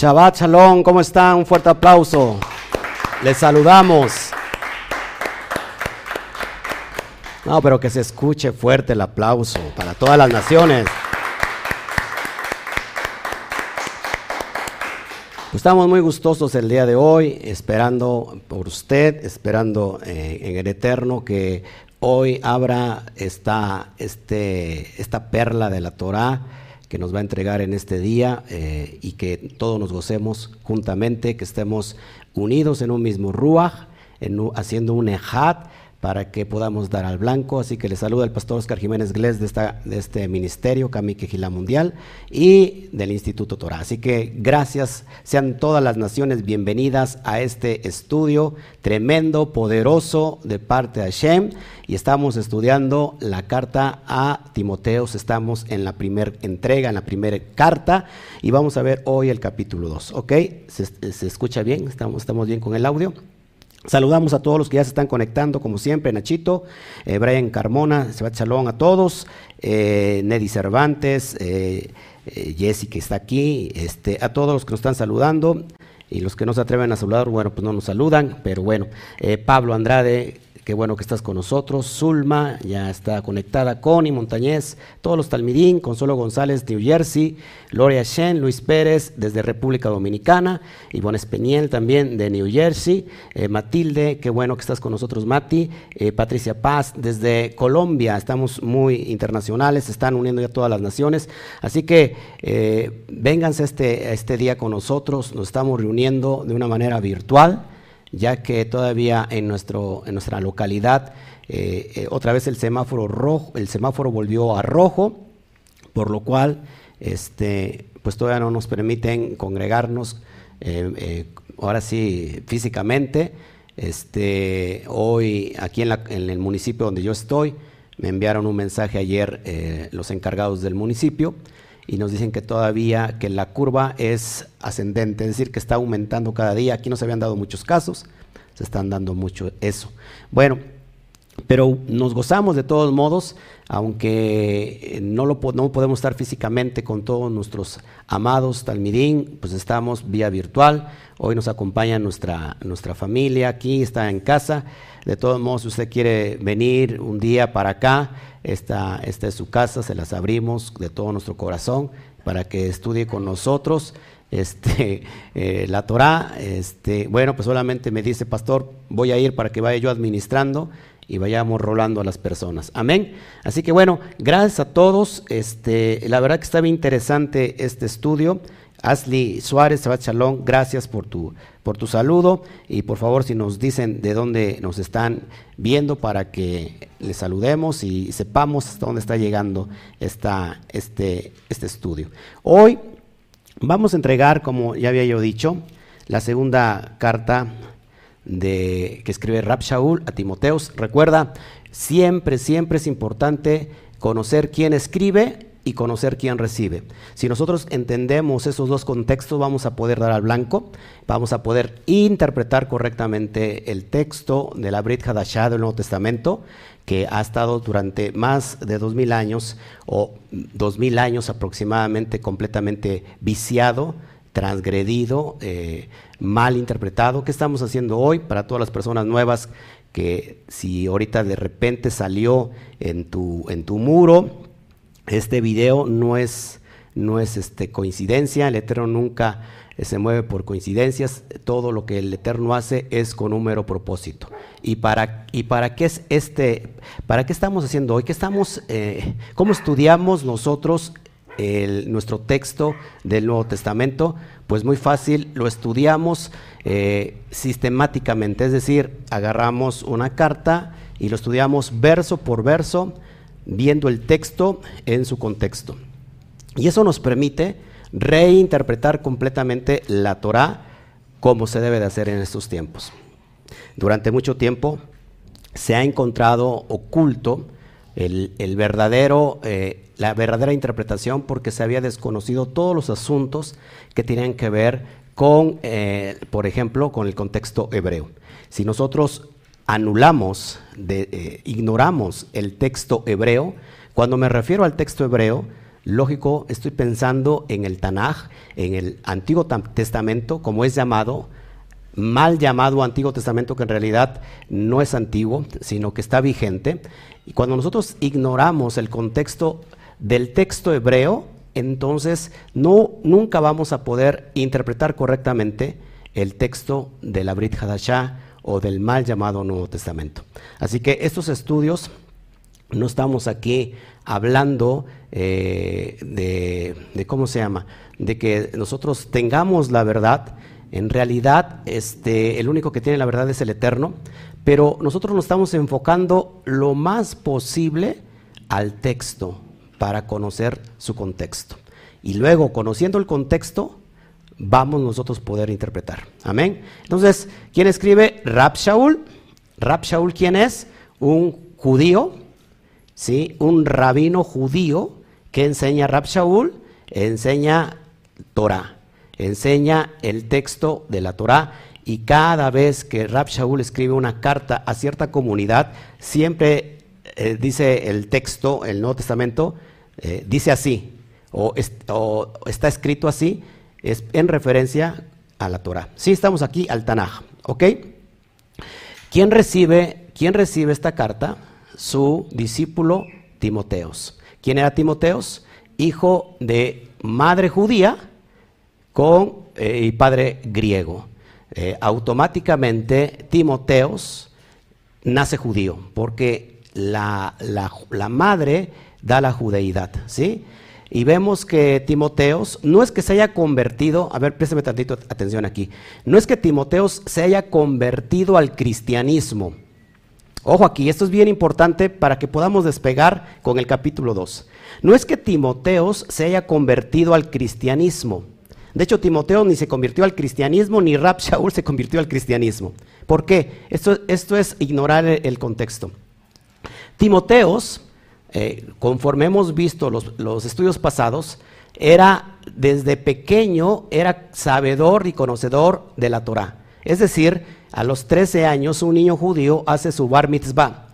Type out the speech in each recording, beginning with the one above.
Shabbat Shalom, ¿cómo están? Un fuerte aplauso. Les saludamos. No, pero que se escuche fuerte el aplauso para todas las naciones. Pues estamos muy gustosos el día de hoy, esperando por usted, esperando eh, en el Eterno que hoy abra esta, este, esta perla de la Torah que nos va a entregar en este día eh, y que todos nos gocemos juntamente, que estemos unidos en un mismo ruach, en, haciendo un ejad para que podamos dar al blanco. Así que le saluda el pastor Oscar Jiménez Glés de, esta, de este ministerio, Kamique Gila Mundial, y del Instituto Torah. Así que gracias, sean todas las naciones bienvenidas a este estudio tremendo, poderoso de parte de Hashem. Y estamos estudiando la carta a Timoteos, estamos en la primera entrega, en la primera carta, y vamos a ver hoy el capítulo 2. ¿Ok? ¿Se, se escucha bien? ¿Estamos, ¿Estamos bien con el audio? Saludamos a todos los que ya se están conectando, como siempre, Nachito, eh, Brian Carmona, Sebastián a todos, eh, Neddy Cervantes, eh, eh, Jessy que está aquí, este, a todos los que nos están saludando y los que no se atreven a saludar, bueno, pues no nos saludan, pero bueno, eh, Pablo Andrade, Qué bueno que estás con nosotros. Zulma ya está conectada. Connie Montañez, todos los Talmidín, Consuelo González, New Jersey, Gloria Shen, Luis Pérez desde República Dominicana, Ivonne Espeniel también de New Jersey, eh, Matilde, qué bueno que estás con nosotros, Mati, eh, Patricia Paz desde Colombia, estamos muy internacionales, están uniendo ya todas las naciones. Así que eh, vénganse este, este día con nosotros, nos estamos reuniendo de una manera virtual ya que todavía en, nuestro, en nuestra localidad eh, eh, otra vez el semáforo rojo, el semáforo volvió a rojo, por lo cual este, pues todavía no nos permiten congregarnos eh, ahora sí físicamente. Este, hoy aquí en, la, en, el municipio donde yo estoy me enviaron un mensaje ayer los encargados del municipio y nos dicen que todavía que la curva es ascendente, es decir, que está aumentando cada día. Aquí no se habían dado muchos casos, se están dando mucho eso. Bueno, pero nos gozamos de todos modos, aunque no, lo, no podemos estar físicamente con todos nuestros amados Talmidín, pues estamos vía virtual. Hoy nos acompaña nuestra, nuestra familia aquí, está en casa. De todos modos, si usted quiere venir un día para acá, esta, esta es su casa, se las abrimos de todo nuestro corazón para que estudie con nosotros este, eh, la Torah. Este, bueno, pues solamente me dice, pastor, voy a ir para que vaya yo administrando y vayamos rolando a las personas. Amén. Así que bueno, gracias a todos. Este, la verdad que está bien interesante este estudio. Ashley Suárez, Sabat Shalom, gracias por tu, por tu saludo y por favor si nos dicen de dónde nos están viendo para que les saludemos y sepamos hasta dónde está llegando esta, este, este estudio. Hoy vamos a entregar, como ya había yo dicho, la segunda carta de, que escribe Rab Shaul a Timoteos. Recuerda, siempre, siempre es importante conocer quién escribe y conocer quién recibe. Si nosotros entendemos esos dos contextos, vamos a poder dar al blanco, vamos a poder interpretar correctamente el texto de la Brit Hadashah del Nuevo Testamento, que ha estado durante más de dos mil años o dos mil años aproximadamente completamente viciado, transgredido, eh, mal interpretado. ¿Qué estamos haciendo hoy para todas las personas nuevas que si ahorita de repente salió en tu, en tu muro, este video no es, no es este, coincidencia, el Eterno nunca se mueve por coincidencias, todo lo que el Eterno hace es con un mero propósito. ¿Y para, y para qué es este, para qué estamos haciendo hoy? ¿Qué estamos, eh, ¿Cómo estudiamos nosotros nuestro texto del Nuevo Testamento? Pues muy fácil, lo estudiamos eh, sistemáticamente, es decir, agarramos una carta y lo estudiamos verso por verso, viendo el texto en su contexto. Y eso nos permite reinterpretar completamente la Torah como se debe de hacer en estos tiempos. Durante mucho tiempo se ha encontrado oculto el, el verdadero, eh, la verdadera interpretación porque se había desconocido todos los asuntos que tenían que ver con, eh, por ejemplo, con el contexto hebreo. Si nosotros anulamos, eh, ignoramos el texto hebreo, cuando me refiero al texto hebreo, lógico, estoy pensando en el Tanaj, en el Antiguo Testamento, como es llamado, mal llamado Antiguo Testamento, que en realidad no es antiguo, sino que está vigente. Y cuando nosotros ignoramos el contexto del texto hebreo, entonces no, nunca vamos a poder interpretar correctamente el texto de la Brit Hadashah o del mal llamado Nuevo Testamento. Así que estos estudios no estamos aquí hablando eh, de, de, ¿cómo se llama? De que nosotros tengamos la verdad. En realidad, este, el único que tiene la verdad es el Eterno, pero nosotros nos estamos enfocando lo más posible al texto para conocer su contexto. Y luego, conociendo el contexto, vamos nosotros poder interpretar. Amén. Entonces, ¿quién escribe? Rab Shaul, ¿quién es? Un judío, ¿sí? Un rabino judío que enseña Rab Shaul, enseña Torah, enseña el texto de la Torah y cada vez que Rab Shaul escribe una carta a cierta comunidad, siempre eh, dice el texto, el Nuevo Testamento, eh, dice así, o, está escrito así, es en referencia a la Torah. Sí, estamos aquí al Tanaj, ¿ok? ¿Quién recibe, ¿Quién recibe esta carta? Su discípulo Timoteos. ¿Quién era Timoteos? Hijo de madre judía con, eh, y padre griego. Eh, automáticamente Timoteos nace judío, porque la, la madre da la judeidad, ¿sí? Y vemos que Timoteos no es que se haya convertido, a ver, préstame tantito atención aquí, no es que Timoteos se haya convertido al cristianismo. Ojo aquí, esto es bien importante para que podamos despegar con el capítulo 2. No es que Timoteos se haya convertido al cristianismo. De hecho, Timoteo ni se convirtió al cristianismo, ni Rab Shaul se convirtió al cristianismo. ¿Por qué? Esto, esto es ignorar el contexto. Timoteos eh, conforme hemos visto los, estudios pasados, era desde pequeño, era sabedor y conocedor de la Torah. Es decir, a los 13 años un niño judío hace su bar mitzvah,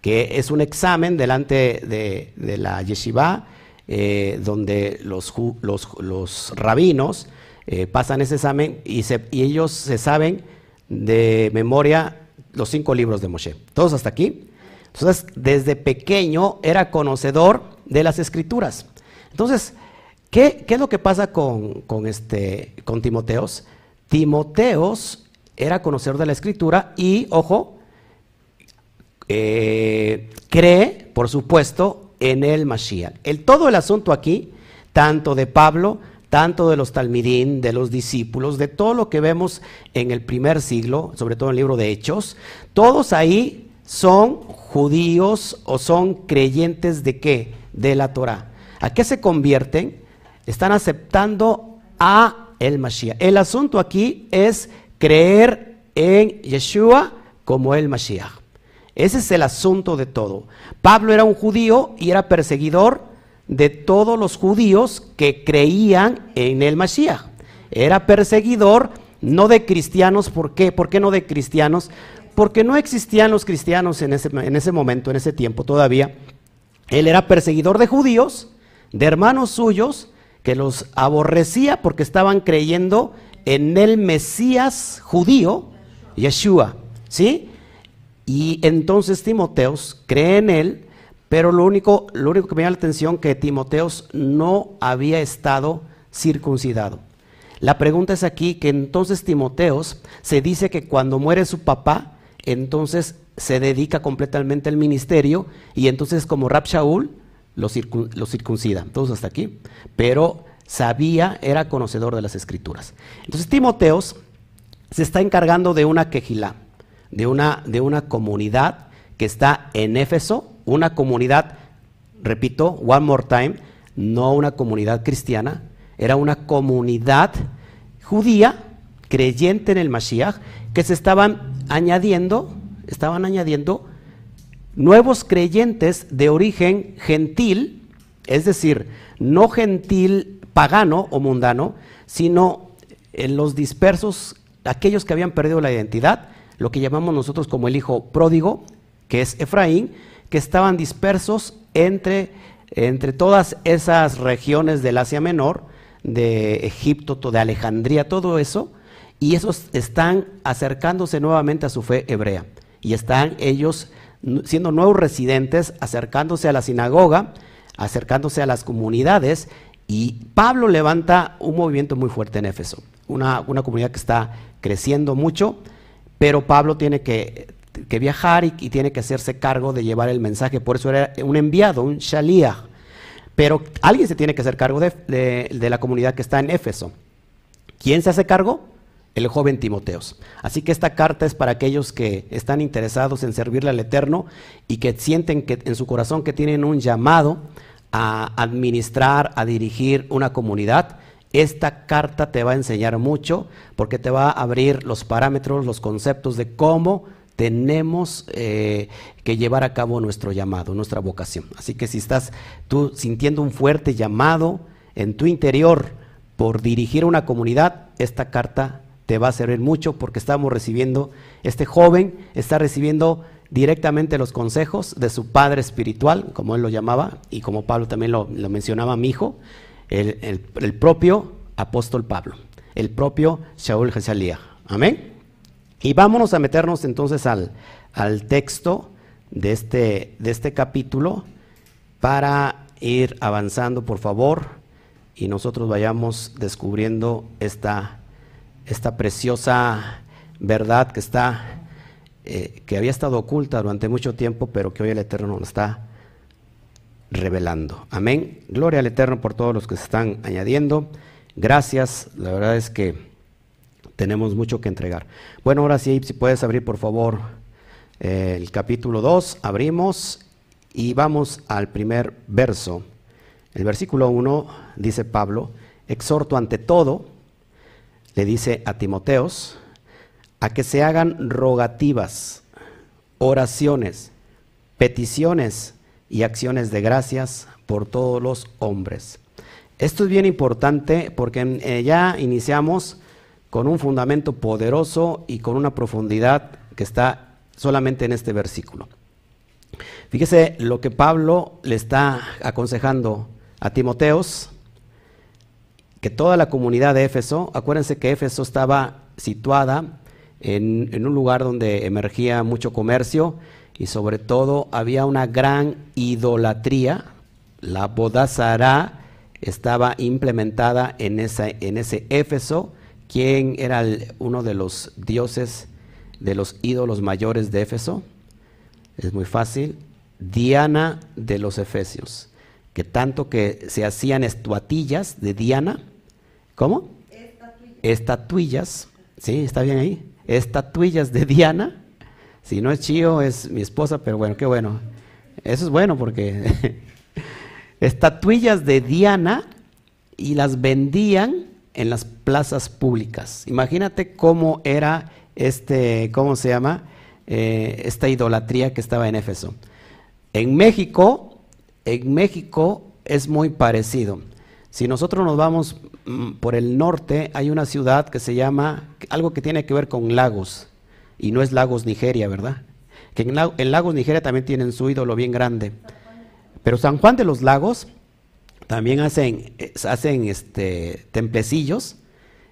que es un examen delante de, la yeshiva, eh, donde los, los, rabinos eh, pasan ese examen y, y ellos se saben de memoria los cinco libros de Moshe. ¿Todos hasta aquí? Entonces, desde pequeño era conocedor de las escrituras. Entonces, ¿qué, es lo que pasa con, este, con Timoteos? Timoteos era conocedor de la escritura y, ojo, eh, cree, por supuesto, en el Mashiach. El, todo el asunto aquí, tanto de Pablo, tanto de los talmidín, de los discípulos, de todo lo que vemos en el primer siglo, sobre todo en el libro de Hechos, todos ahí son judíos o son creyentes de qué? De la Torah. ¿A qué se convierten? Están aceptando a el Mashiach. El asunto aquí es creer en Yeshua como el Mashiach. Ese es el asunto de todo. Pablo era un judío y era perseguidor de todos los judíos que creían en el Mashiach. Era perseguidor no de cristianos, ¿por qué? ¿Por qué no de cristianos? Porque no existían los cristianos en ese, en ese momento, en ese tiempo todavía. Él era perseguidor de judíos, de hermanos suyos, que los aborrecía porque estaban creyendo en el Mesías judío, Yeshua, ¿sí? Y entonces Timoteos cree en él, pero lo único, lo único que me llama la atención que Timoteos no había estado circuncidado. La pregunta es aquí que entonces Timoteos se dice que cuando muere su papá, entonces se dedica completamente al ministerio y entonces como Rab Shaul lo, circuncida. Todos hasta aquí. Pero sabía, era conocedor de las escrituras. Entonces Timoteos se está encargando de una quejilá, de una, de una comunidad que está en Éfeso, una comunidad, repito, one more time, no una comunidad cristiana, era una comunidad judía creyente en el Mashiach que se estaban añadiendo, estaban añadiendo nuevos creyentes de origen gentil, es decir, no gentil pagano o mundano, sino en los dispersos, aquellos que habían perdido la identidad, lo que llamamos nosotros como el hijo pródigo, que es Efraín, que estaban dispersos entre entre todas esas regiones del Asia Menor, de Egipto, de Alejandría, todo eso, y esos están acercándose nuevamente a su fe hebrea. Y están ellos siendo nuevos residentes, acercándose a la sinagoga, acercándose a las comunidades, y Pablo levanta un movimiento muy fuerte en Éfeso, una, una comunidad que está creciendo mucho, pero Pablo tiene que, viajar y, tiene que hacerse cargo de llevar el mensaje, por eso era un enviado, un shaliach. Pero alguien se tiene que hacer cargo de, de la comunidad que está en Éfeso. ¿Quién se hace cargo? El joven Timoteos. Así que esta carta es para aquellos que están interesados en servirle al Eterno y que sienten que en su corazón que tienen un llamado a administrar, a dirigir una comunidad. Esta carta te va a enseñar mucho porque te va a abrir los parámetros, los conceptos de cómo tenemos eh, que llevar a cabo nuestro llamado, nuestra vocación. Así que si estás tú sintiendo un fuerte llamado en tu interior por dirigir una comunidad, esta carta te va a servir mucho porque estamos recibiendo, este joven está recibiendo directamente los consejos de su padre espiritual, como él lo llamaba, y como Pablo también lo, mencionaba, mi hijo, el, propio apóstol Pablo, el propio Shaul Gesalía. Amén. Y vámonos a meternos entonces al, al texto de este, de este capítulo para ir avanzando, por favor, y nosotros vayamos descubriendo esta esta preciosa verdad que está, eh, que había estado oculta durante mucho tiempo, pero que hoy el Eterno nos está revelando. Amén. Gloria al Eterno por todos los que se están añadiendo. Gracias. La verdad es que tenemos mucho que entregar. Bueno, ahora sí, si puedes abrir por favor eh, el capítulo 2, abrimos y vamos al primer verso. El versículo 1 dice Pablo, exhorto ante todo le dice a Timoteos, a que se hagan rogativas, oraciones, peticiones y acciones de gracias por todos los hombres. Esto es bien importante porque eh, ya iniciamos con un fundamento poderoso y con una profundidad que está solamente en este versículo. Fíjese lo que Pablo le está aconsejando a Timoteos que toda la comunidad de Éfeso, acuérdense que Éfeso estaba situada en, un lugar donde emergía mucho comercio y sobre todo había una gran idolatría. La Bodazara estaba implementada en, esa, en ese Éfeso, quien era uno de los dioses, de los ídolos mayores de Éfeso. Es muy fácil. Diana de los Efesios, que tanto que se hacían estuatillas de Diana, ¿Cómo? Estatuillas. Sí, está bien ahí. Estatuillas de Diana. Si no es Chío, es mi esposa, pero bueno, qué bueno. Eso es bueno porque estatuillas de Diana y las vendían en las plazas públicas. Imagínate cómo era este, ¿cómo se llama? Eh, esta idolatría que estaba en Éfeso. En México, en México es muy parecido. Si nosotros nos vamos mm, por el norte, hay una ciudad que se llama, algo que tiene que ver con lagos, y no es Lagos Nigeria, ¿verdad? Que en, Lagos Nigeria también tienen su ídolo bien grande. Pero San Juan de los Lagos también hacen, hacen este, templecillos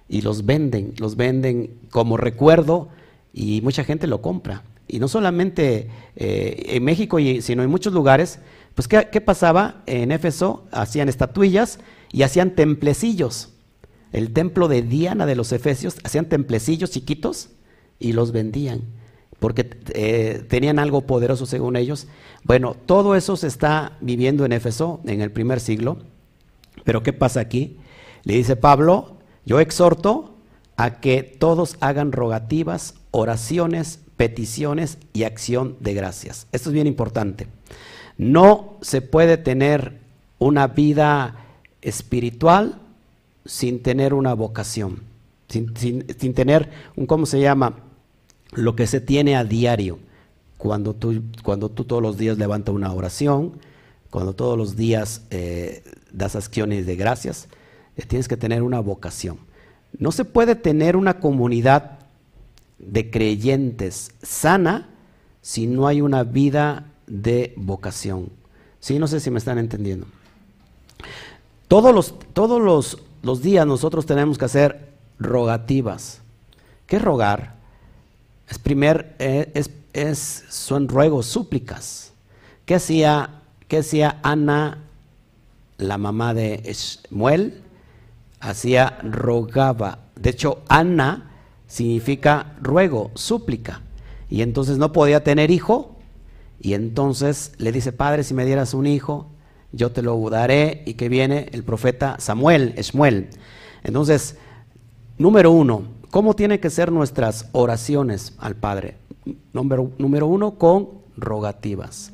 y los venden, los venden como recuerdo y mucha gente lo compra. Y no solamente eh, en México, sino en muchos lugares, pues ¿qué, ¿qué, pasaba? En Éfeso hacían estatuillas y hacían templecillos. El templo de Diana de los Efesios, hacían templecillos chiquitos y los vendían, porque eh, tenían algo poderoso según ellos. Bueno, todo eso se está viviendo en Éfeso en el primer siglo, pero ¿qué pasa aquí? Le dice Pablo, yo exhorto a que todos hagan rogativas, oraciones, peticiones y acción de gracias. Esto es bien importante. No se puede tener una vida espiritual sin tener una vocación, sin, tener un, ¿cómo se llama? Lo que se tiene a diario. Cuando tú, cuando tú todos los días levantas una oración, cuando todos los días eh, das acciones de gracias, eh, tienes que tener una vocación. No se puede tener una comunidad de creyentes sana si no hay una vida de vocación, Sí, no sé si me están entendiendo. Todos los, todos los, los días nosotros tenemos que hacer rogativas. ¿Qué es rogar? Es primer, eh, es, es, son ruegos, súplicas. ¿Qué hacía, qué hacía Ana, la mamá de Esmuel? Hacía, rogaba. De hecho, Ana significa ruego, súplica. Y entonces no podía tener hijo. Y entonces le dice, Padre, si me dieras un hijo, yo te lo daré. Y que viene el profeta Samuel, Esmuel. Entonces, número uno, ¿cómo tienen que ser nuestras oraciones al Padre? Número, número uno, con rogativas.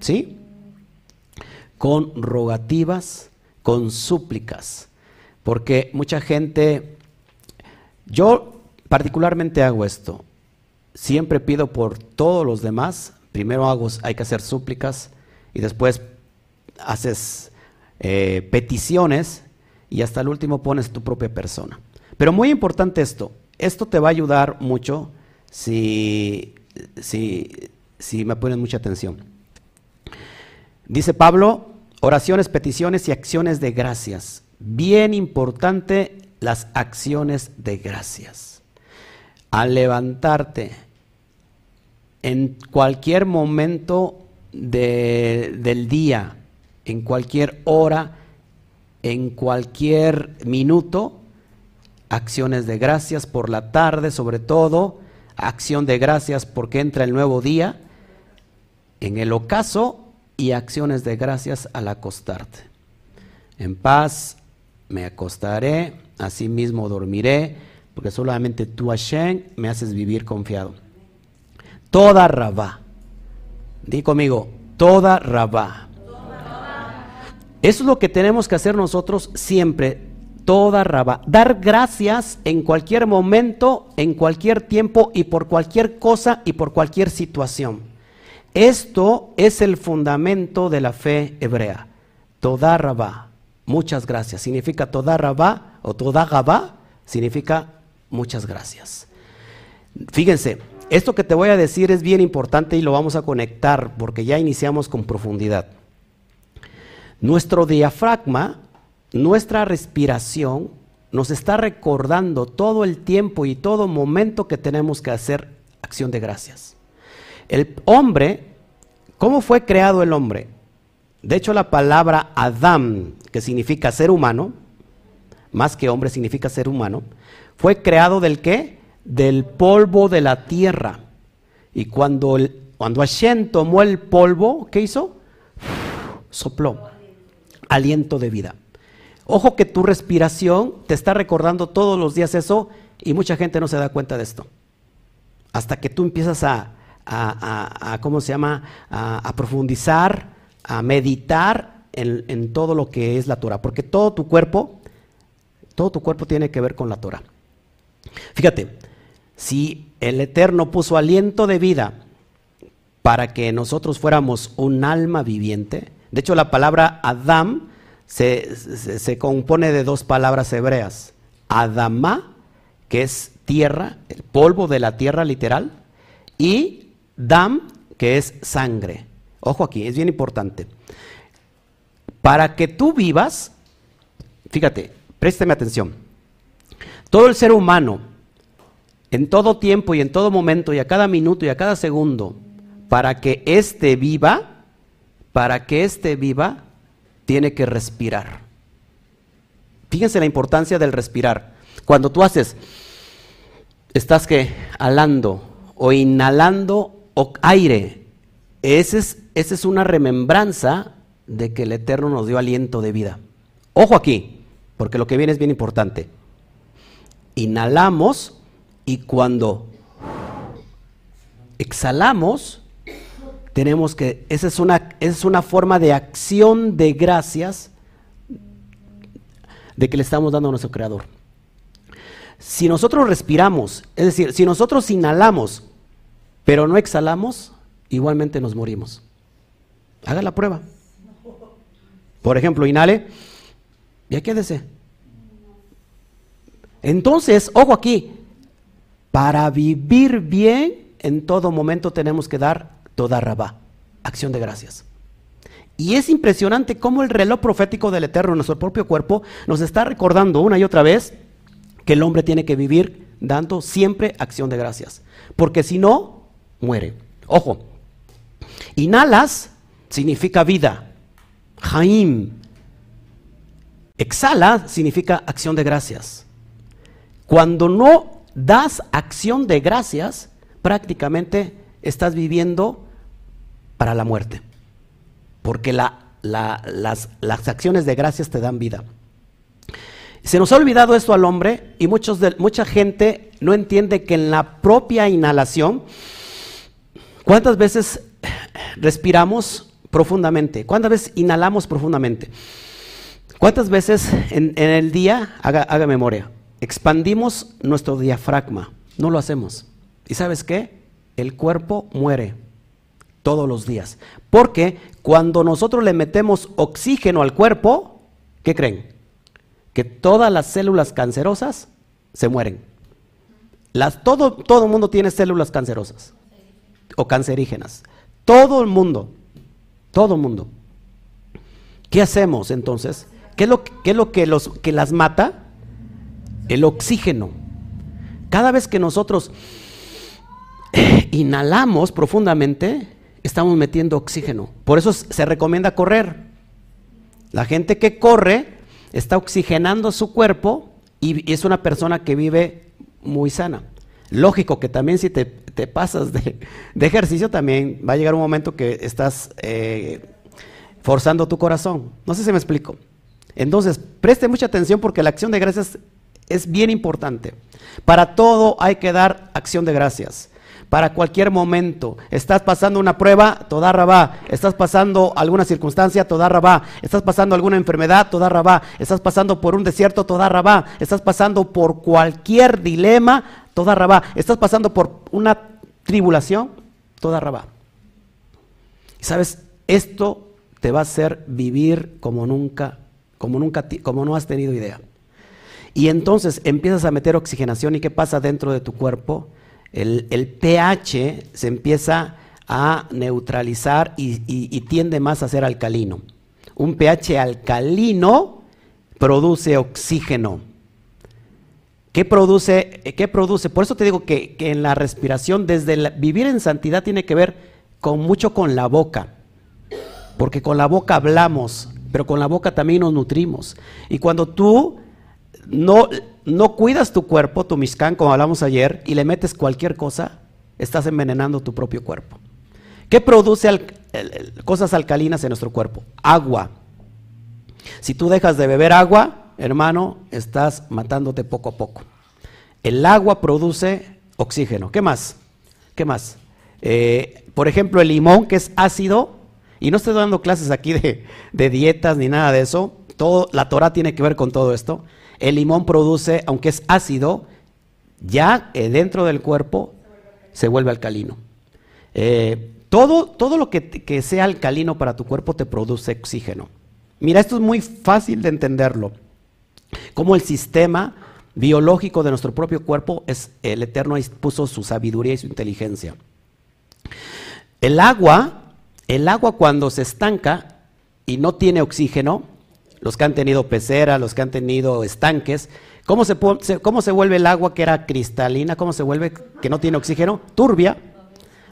¿Sí? Con rogativas, con súplicas. Porque mucha gente, yo particularmente hago esto. Siempre pido por todos los demás. Primero hago, hay que hacer súplicas y después haces eh, peticiones y hasta el último pones tu propia persona. Pero muy importante esto, esto te va a ayudar mucho si, si, si me ponen mucha atención. Dice Pablo, oraciones, peticiones y acciones de gracias. Bien importante las acciones de gracias. Al levantarte en cualquier momento del día, en cualquier hora, en cualquier minuto, acciones de gracias por la tarde sobre todo, acción de gracias porque entra el nuevo día, en el ocaso y acciones de gracias al acostarte. En paz me acostaré, así mismo dormiré, porque solamente tú, Hashem, me haces vivir confiado. Toda rabá, di conmigo, toda rabá eso es lo que tenemos que hacer nosotros siempre, toda raba. Dar gracias en cualquier momento, en cualquier tiempo y por cualquier cosa y por cualquier situación. Esto es el fundamento de la fe hebrea. Toda rabá, muchas gracias. Significa toda rabá o toda gabá, significa muchas gracias. Fíjense, esto que te voy a decir es bien importante y lo vamos a conectar porque ya iniciamos con profundidad. Nuestro diafragma, nuestra respiración, nos está recordando todo el tiempo y todo momento que tenemos que hacer acción de gracias. El hombre, ¿cómo fue creado el hombre? De hecho, la palabra Adam, que significa ser humano, más que hombre significa ser humano, fue creado del qué? Del polvo de la tierra. Y cuando, el, cuando Hashem tomó el polvo, ¿qué hizo? Sopló aliento de vida. Ojo que tu respiración te está recordando todos los días eso y mucha gente no se da cuenta de esto. Hasta que tú empiezas a, a, ¿cómo se llama? A, profundizar, a meditar en, en, todo lo que es la Torah. Porque todo tu cuerpo, todo tu cuerpo tiene que ver con la Torah. Fíjate, si el Eterno puso aliento de vida para que nosotros fuéramos un alma viviente, de hecho, la palabra Adam se, compone de dos palabras hebreas. Adama, que es tierra, el polvo de la tierra literal, y Dam, que es sangre. Ojo aquí, es bien importante. Para que tú vivas, fíjate, présteme atención. Todo el ser humano, en todo tiempo y en todo momento y a cada minuto y a cada segundo, para que éste viva, para que éste viva, tiene que respirar. Fíjense la importancia del respirar. Cuando tú haces, estás que alando o inhalando aire, esa es, esa es una remembranza de que el Eterno nos dio aliento de vida. Ojo aquí, porque lo que viene es bien importante. Inhalamos y cuando exhalamos, tenemos que, esa es una, es una forma de acción de gracias de que le estamos dando a nuestro Creador. Si nosotros respiramos, es decir, si nosotros inhalamos, pero no exhalamos, igualmente nos morimos. Haga la prueba. Por ejemplo, inhale, ya quédese. Entonces, ojo aquí, para vivir bien, en todo momento tenemos que dar toda rabá, acción de gracias. Y es impresionante cómo el reloj profético del Eterno nuestro propio cuerpo nos está recordando una y otra vez que el hombre tiene que vivir dando siempre acción de gracias. Porque si no, muere. Ojo, inhalas significa vida. Jaim. Exhala significa acción de gracias. Cuando no das acción de gracias, prácticamente estás viviendo para la muerte. Porque las, acciones de gracias te dan vida. Se nos ha olvidado esto al hombre y muchos de, mucha gente no entiende que en la propia inhalación, ¿cuántas veces respiramos profundamente? ¿Cuántas veces inhalamos profundamente? ¿Cuántas veces en, el día, haga, memoria, expandimos nuestro diafragma? No lo hacemos. ¿Y sabes qué? El cuerpo muere todos los días. Porque cuando nosotros le metemos oxígeno al cuerpo, ¿qué creen? Que todas las células cancerosas se mueren. Todo, todo el mundo tiene células cancerosas o cancerígenas. Todo el mundo. Todo el mundo. ¿Qué hacemos entonces? ¿Qué es lo, que las mata? El oxígeno. Cada vez que nosotros inhalamos profundamente, estamos metiendo oxígeno. Por eso se recomienda correr. La gente que corre está oxigenando su cuerpo y es una persona que vive muy sana. Lógico que también si te, pasas de, ejercicio, también va a llegar un momento que estás eh, forzando tu corazón. No sé si me explico. Entonces, preste mucha atención porque la acción de gracias es bien importante. Para todo hay que dar acción de gracias. Para cualquier momento. Estás pasando una prueba, toda rabá. Estás pasando alguna circunstancia, toda rabá. Estás pasando alguna enfermedad, toda rabá. Estás pasando por un desierto, toda rabá. Estás pasando por cualquier dilema, toda rabá. Estás pasando por una tribulación, toda rabá. ¿Sabes? Esto te va a hacer vivir como nunca como, nunca, como no has tenido idea. Y entonces empiezas a meter oxigenación y ¿qué pasa dentro de tu cuerpo? El, pH se empieza a neutralizar y, tiende más a ser alcalino. Un pH alcalino produce oxígeno. ¿Qué produce? ¿Qué produce? Por eso te digo que, en la respiración, desde vivir en santidad tiene que ver con mucho con la boca. Porque con la boca hablamos, pero con la boca también nos nutrimos. Y cuando tú no, no cuidas tu cuerpo, tu miscán, como hablamos ayer, y le metes cualquier cosa, estás envenenando tu propio cuerpo. ¿Qué produce cosas alcalinas en nuestro cuerpo? Agua. Si tú dejas de beber agua, hermano, estás matándote poco a poco. El agua produce oxígeno. ¿Qué más? ¿Qué más? Eh, por ejemplo, el limón, que es ácido, y no estoy dando clases aquí de, dietas ni nada de eso. Todo, la Torah tiene que ver con todo esto. El limón produce, aunque es ácido, ya eh, dentro del cuerpo se vuelve alcalino. Eh, todo, todo lo que, que, sea alcalino para tu cuerpo te produce oxígeno. Mira, esto es muy fácil de entenderlo. Como el sistema biológico de nuestro propio cuerpo es el Eterno puso su sabiduría y su inteligencia. El agua el agua cuando se estanca y no tiene oxígeno, los que han tenido pecera, los que han tenido estanques, ¿cómo se, cómo se vuelve el agua que era cristalina? ¿Cómo se vuelve que no tiene oxígeno? Turbia,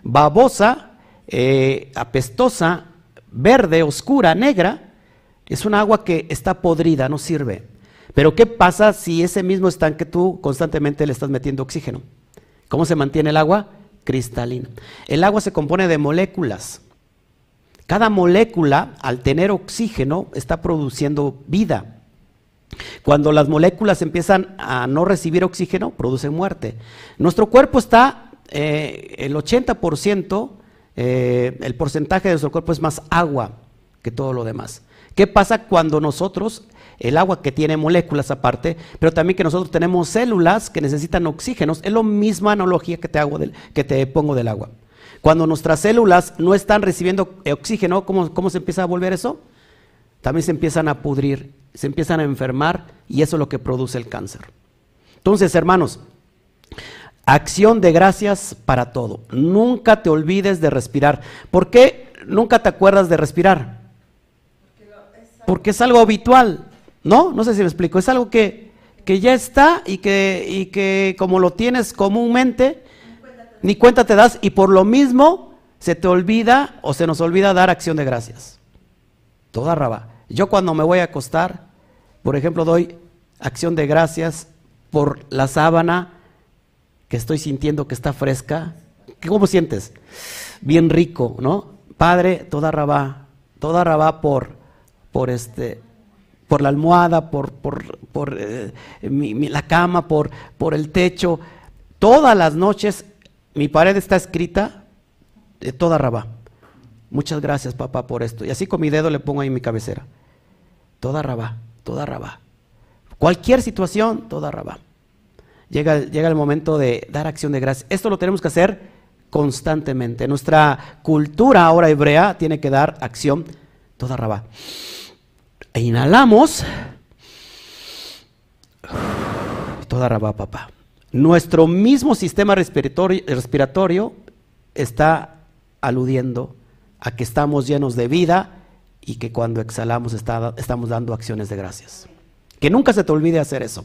babosa, eh, apestosa, verde, oscura, negra. Es una agua que está podrida, no sirve. Pero ¿qué pasa si ese mismo estanque tú constantemente le estás metiendo oxígeno? ¿Cómo se mantiene el agua? Cristalina. El agua se compone de moléculas. Cada molécula, al tener oxígeno, está produciendo vida. Cuando las moléculas empiezan a no recibir oxígeno, producen muerte. Nuestro cuerpo está, eh, el 80%, eh, el porcentaje de nuestro cuerpo es más agua que todo lo demás. ¿Qué pasa cuando nosotros, el agua que tiene moléculas aparte, pero también que nosotros tenemos células que necesitan oxígenos? Es la misma analogía que te, hago del, que te pongo del agua. Cuando nuestras células no están recibiendo oxígeno, ¿cómo, se empieza a volver eso? También se empiezan a pudrir, se empiezan a enfermar y eso es lo que produce el cáncer. Entonces, hermanos, acción de gracias para todo. Nunca te olvides de respirar. ¿Por qué nunca te acuerdas de respirar? Porque es algo habitual, ¿no? No sé si me explico. Es algo que, que ya está y que, y que como lo tienes comúnmente, ni cuenta te das y por lo mismo se te olvida o se nos olvida dar acción de gracias. Toda raba. Yo cuando me voy a acostar, por ejemplo, doy acción de gracias por la sábana que estoy sintiendo que está fresca. ¿Cómo sientes? Bien rico, ¿no? Padre, toda rabá, toda rabá por, por este, por la almohada, por, por, por eh, la cama, por, por el techo. Todas las noches mi pared está escrita de toda rabá. Muchas gracias, papá, por esto. Y así con mi dedo le pongo ahí mi cabecera. Toda rabá, toda rabá. Cualquier situación, toda rabá. Llega, llega el momento de dar acción de gracias. Esto lo tenemos que hacer constantemente. Nuestra cultura ahora hebrea tiene que dar acción toda rabá. E inhalamos. Toda rabá, papá. Nuestro mismo sistema respiratorio, respiratorio está aludiendo a que estamos llenos de vida y que cuando exhalamos estamos dando acciones de gracias. Que nunca se te olvide hacer eso.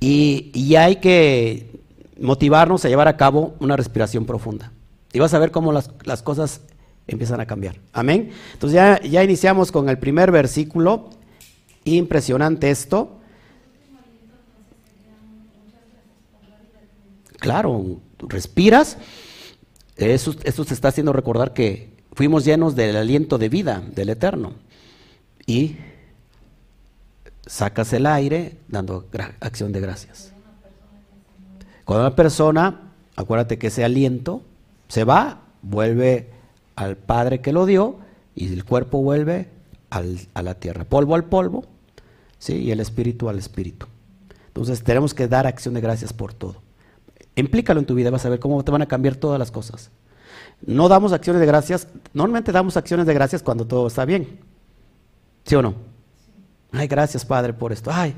Y, hay que motivarnos a llevar a cabo una respiración profunda. Y vas a ver cómo las, cosas empiezan a cambiar. Amén. Entonces ya, ya iniciamos con el primer versículo. Impresionante esto. Claro, respiras. Eso, te está haciendo recordar que fuimos llenos del aliento de vida del Eterno. Y sacas el aire dando acción de gracias. Cuando una persona, acuérdate que ese aliento se va, vuelve al Padre que lo dio y el cuerpo vuelve a la tierra. Polvo al polvo, ¿sí? y el espíritu al espíritu. Entonces tenemos que dar acción de gracias por todo. Implícalo en tu vida, vas a ver cómo te van a cambiar todas las cosas. No damos acciones de gracias, normalmente damos acciones de gracias cuando todo está bien. ¿Sí o no? Ay, gracias Padre por esto. Ay,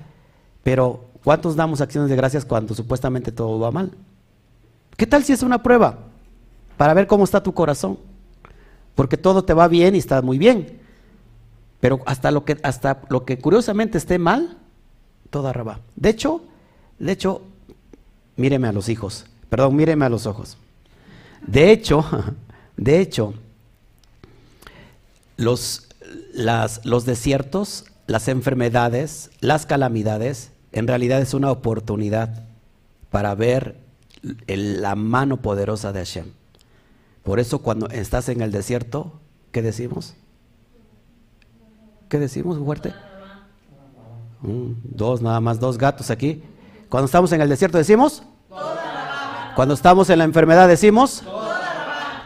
pero ¿cuántos damos acciones de gracias cuando supuestamente todo va mal? ¿Qué tal si es una prueba para ver cómo está tu corazón? Porque todo te va bien y está muy bien. Pero hasta lo que, hasta lo que curiosamente esté mal, todo arraba. De hecho, de hecho, míreme a los hijos. Perdón, míreme a los ojos. De hecho, de hecho, los, los desiertos las enfermedades, las calamidades, en realidad es una oportunidad para ver la mano poderosa de Hashem. Por eso cuando estás en el desierto, ¿qué decimos? ¿Qué decimos fuerte? dos, nada más, dos gatos aquí. Cuando estamos en el desierto decimos. Cuando estamos en la enfermedad decimos.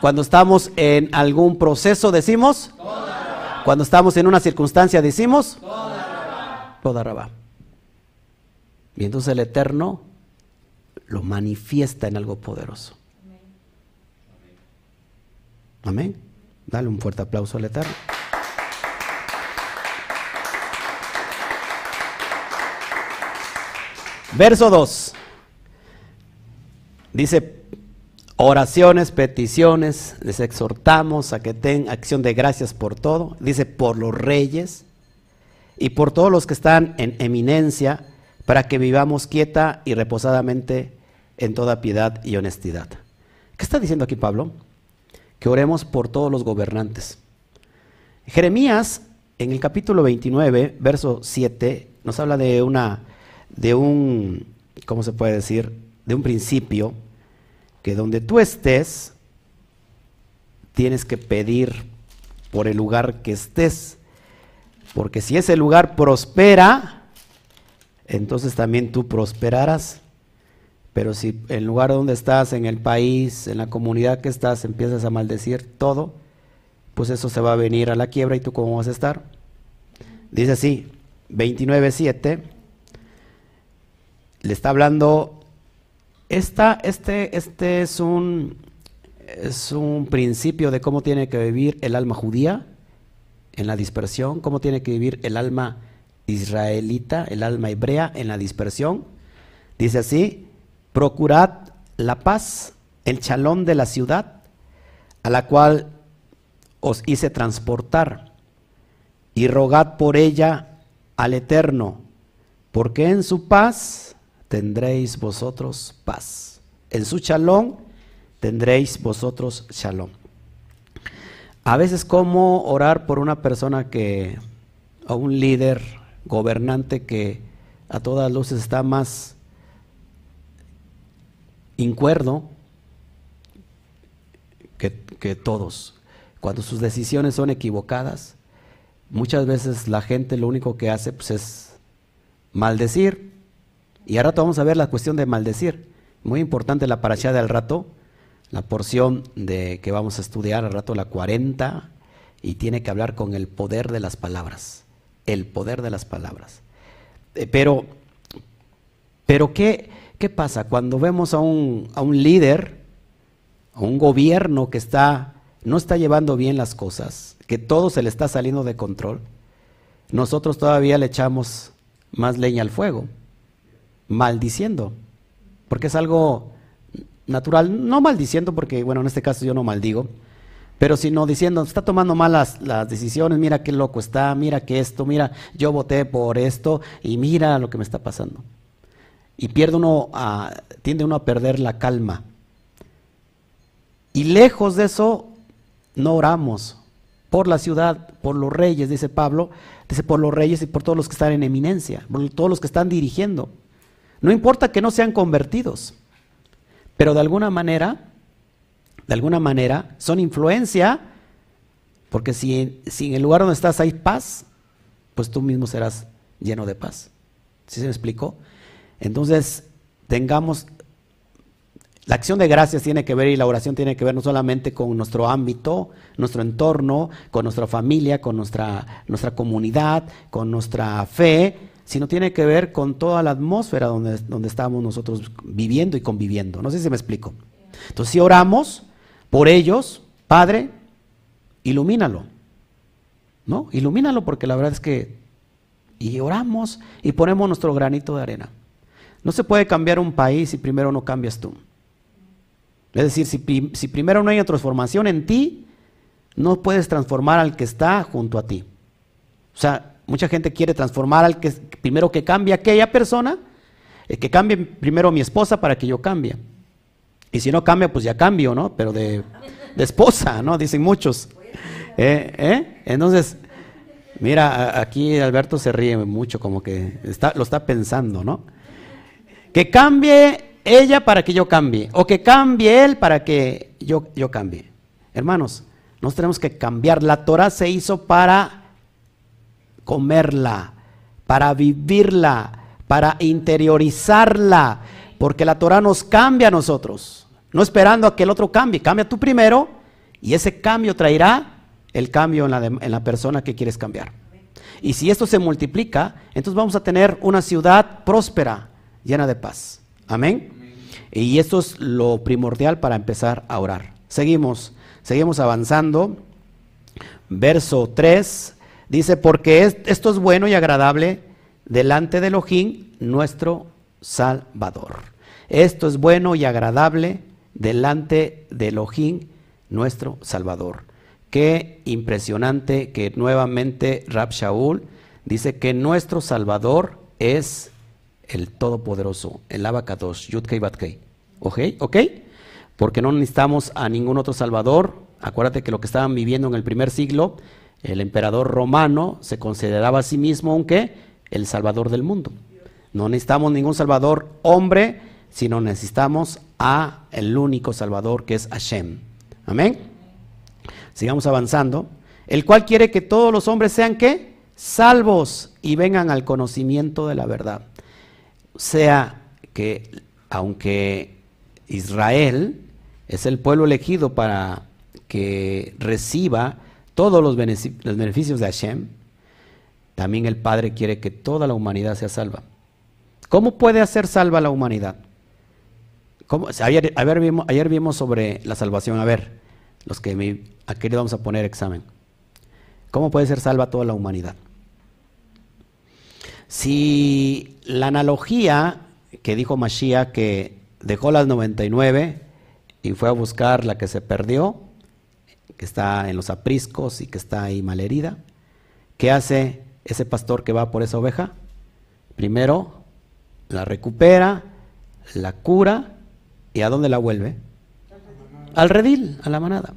Cuando estamos en algún proceso decimos. Cuando estamos en una circunstancia decimos, toda rabá. Y entonces el Eterno lo manifiesta en algo poderoso. Amén. Dale un fuerte aplauso al Eterno. Verso 2. Dice, oraciones, peticiones, les exhortamos a que den acción de gracias por todo, dice por los reyes y por todos los que están en eminencia, para que vivamos quieta y reposadamente en toda piedad y honestidad. ¿Qué está diciendo aquí Pablo? Que oremos por todos los gobernantes. Jeremías, en el capítulo 29, verso 7, nos habla de una, de un, ¿cómo se puede decir? De un principio que donde tú estés, tienes que pedir por el lugar que estés. Porque si ese lugar prospera, entonces también tú prosperarás. Pero si el lugar donde estás, en el país, en la comunidad que estás, empiezas a maldecir todo, pues eso se va a venir a la quiebra y tú cómo vas a estar. Dice así, 29.7, le está hablando este, este es, un, es un principio de cómo tiene que vivir el alma judía en la dispersión, cómo tiene que vivir el alma israelita, el alma hebrea en la dispersión. Dice así, procurad la paz, el chalón de la ciudad, a la cual os hice transportar, y rogad por ella al Eterno, porque en su paz tendréis vosotros paz. En su shalom tendréis vosotros shalom. A veces, ¿cómo orar por una persona que, o un líder, gobernante que a todas luces está más incuerdo que, que todos? Cuando sus decisiones son equivocadas, muchas veces la gente lo único que hace pues, es maldecir. Y ahora vamos a ver la cuestión de maldecir. Muy importante la parasha del rato la porción de que vamos a estudiar al rato, la 40, y tiene que hablar con el poder de las palabras, el poder de las palabras. Eh, pero, pero ¿qué, ¿qué pasa cuando vemos a un, a un líder, a un gobierno que está, no está llevando bien las cosas, que todo se le está saliendo de control? Nosotros todavía le echamos más leña al fuego, maldiciendo, porque es algo natural, no maldiciendo, porque bueno, en este caso yo no maldigo, pero sino diciendo, está tomando malas las decisiones, mira qué loco está, mira que esto, mira, yo voté por esto y mira lo que me está pasando. Y pierde uno, a, tiende uno a perder la calma. Y lejos de eso, no oramos por la ciudad, por los reyes, dice Pablo, dice por los reyes y por todos los que están en eminencia, por todos los que están dirigiendo. No importa que no sean convertidos. Pero de alguna manera, de alguna manera, son influencia, porque si, si en el lugar donde estás hay paz, pues tú mismo serás lleno de paz. ¿Sí se me explicó? Entonces, tengamos, la acción de gracias tiene que ver y la oración tiene que ver no solamente con nuestro ámbito, nuestro entorno, con nuestra familia, con nuestra, nuestra comunidad, con nuestra fe, sino tiene que ver con toda la atmósfera donde, donde estamos nosotros viviendo y conviviendo. No sé si me explico. Entonces, si oramos por ellos, Padre, ilumínalo. ¿No? Ilumínalo porque la verdad es que... Y oramos y ponemos nuestro granito de arena. No se puede cambiar un país si primero no cambias tú. Es decir, si, si primero no hay transformación en ti, no puedes transformar al que está junto a ti. O sea, Mucha gente quiere transformar al que primero que cambie aquella persona, eh, que cambie primero mi esposa para que yo cambie. Y si no cambia, pues ya cambio, ¿no? Pero de, esposa, ¿no? Dicen muchos. ¿Eh? ¿Eh? Entonces, mira, aquí Alberto se ríe mucho, como que está, lo está pensando, ¿no? Que cambie ella para que yo cambie, o que cambie él para que yo, yo cambie. Hermanos, nos tenemos que cambiar. La Torah se hizo para comerla, para vivirla, para interiorizarla, porque la Torah nos cambia a nosotros, no esperando a que el otro cambie, cambia tú primero y ese cambio traerá el cambio en la, en la persona que quieres cambiar. Y si esto se multiplica, entonces vamos a tener una ciudad próspera, llena de paz. Amén. Y esto es lo primordial para empezar a orar. Seguimos, seguimos avanzando. Verso 3, Dice, porque esto es bueno y agradable delante de Elohim, nuestro Salvador. Esto es bueno y agradable delante de Elohim, nuestro Salvador. Qué impresionante que nuevamente Rab Shaul dice que nuestro Salvador es el Todopoderoso, el Abacados, Yudkei Batkei. ¿Ok? ¿Ok? Porque no necesitamos a ningún otro Salvador. Acuérdate que lo que estaban viviendo en el primer siglo el emperador romano se consideraba a sí mismo aunque el salvador del mundo. No necesitamos ningún salvador hombre, sino necesitamos a el único salvador que es Hashem. Amén. Sigamos avanzando. El cual quiere que todos los hombres sean qué? Salvos y vengan al conocimiento de la verdad. Sea que aunque Israel es el pueblo elegido para que reciba todos los beneficios de Hashem, también el Padre quiere que toda la humanidad sea salva. ¿Cómo puede hacer salva la humanidad? Ayer, vimos, sobre la salvación. A ver, los que me, aquí le vamos a poner examen. ¿Cómo puede ser salva toda la humanidad? Si la analogía que dijo Mashiach que dejó las 99 y fue a buscar la que se perdió, que está en los apriscos y que está ahí malherida, ¿qué hace ese pastor que va por esa oveja? Primero la recupera, la cura y ¿a dónde la vuelve? Al redil, a la manada.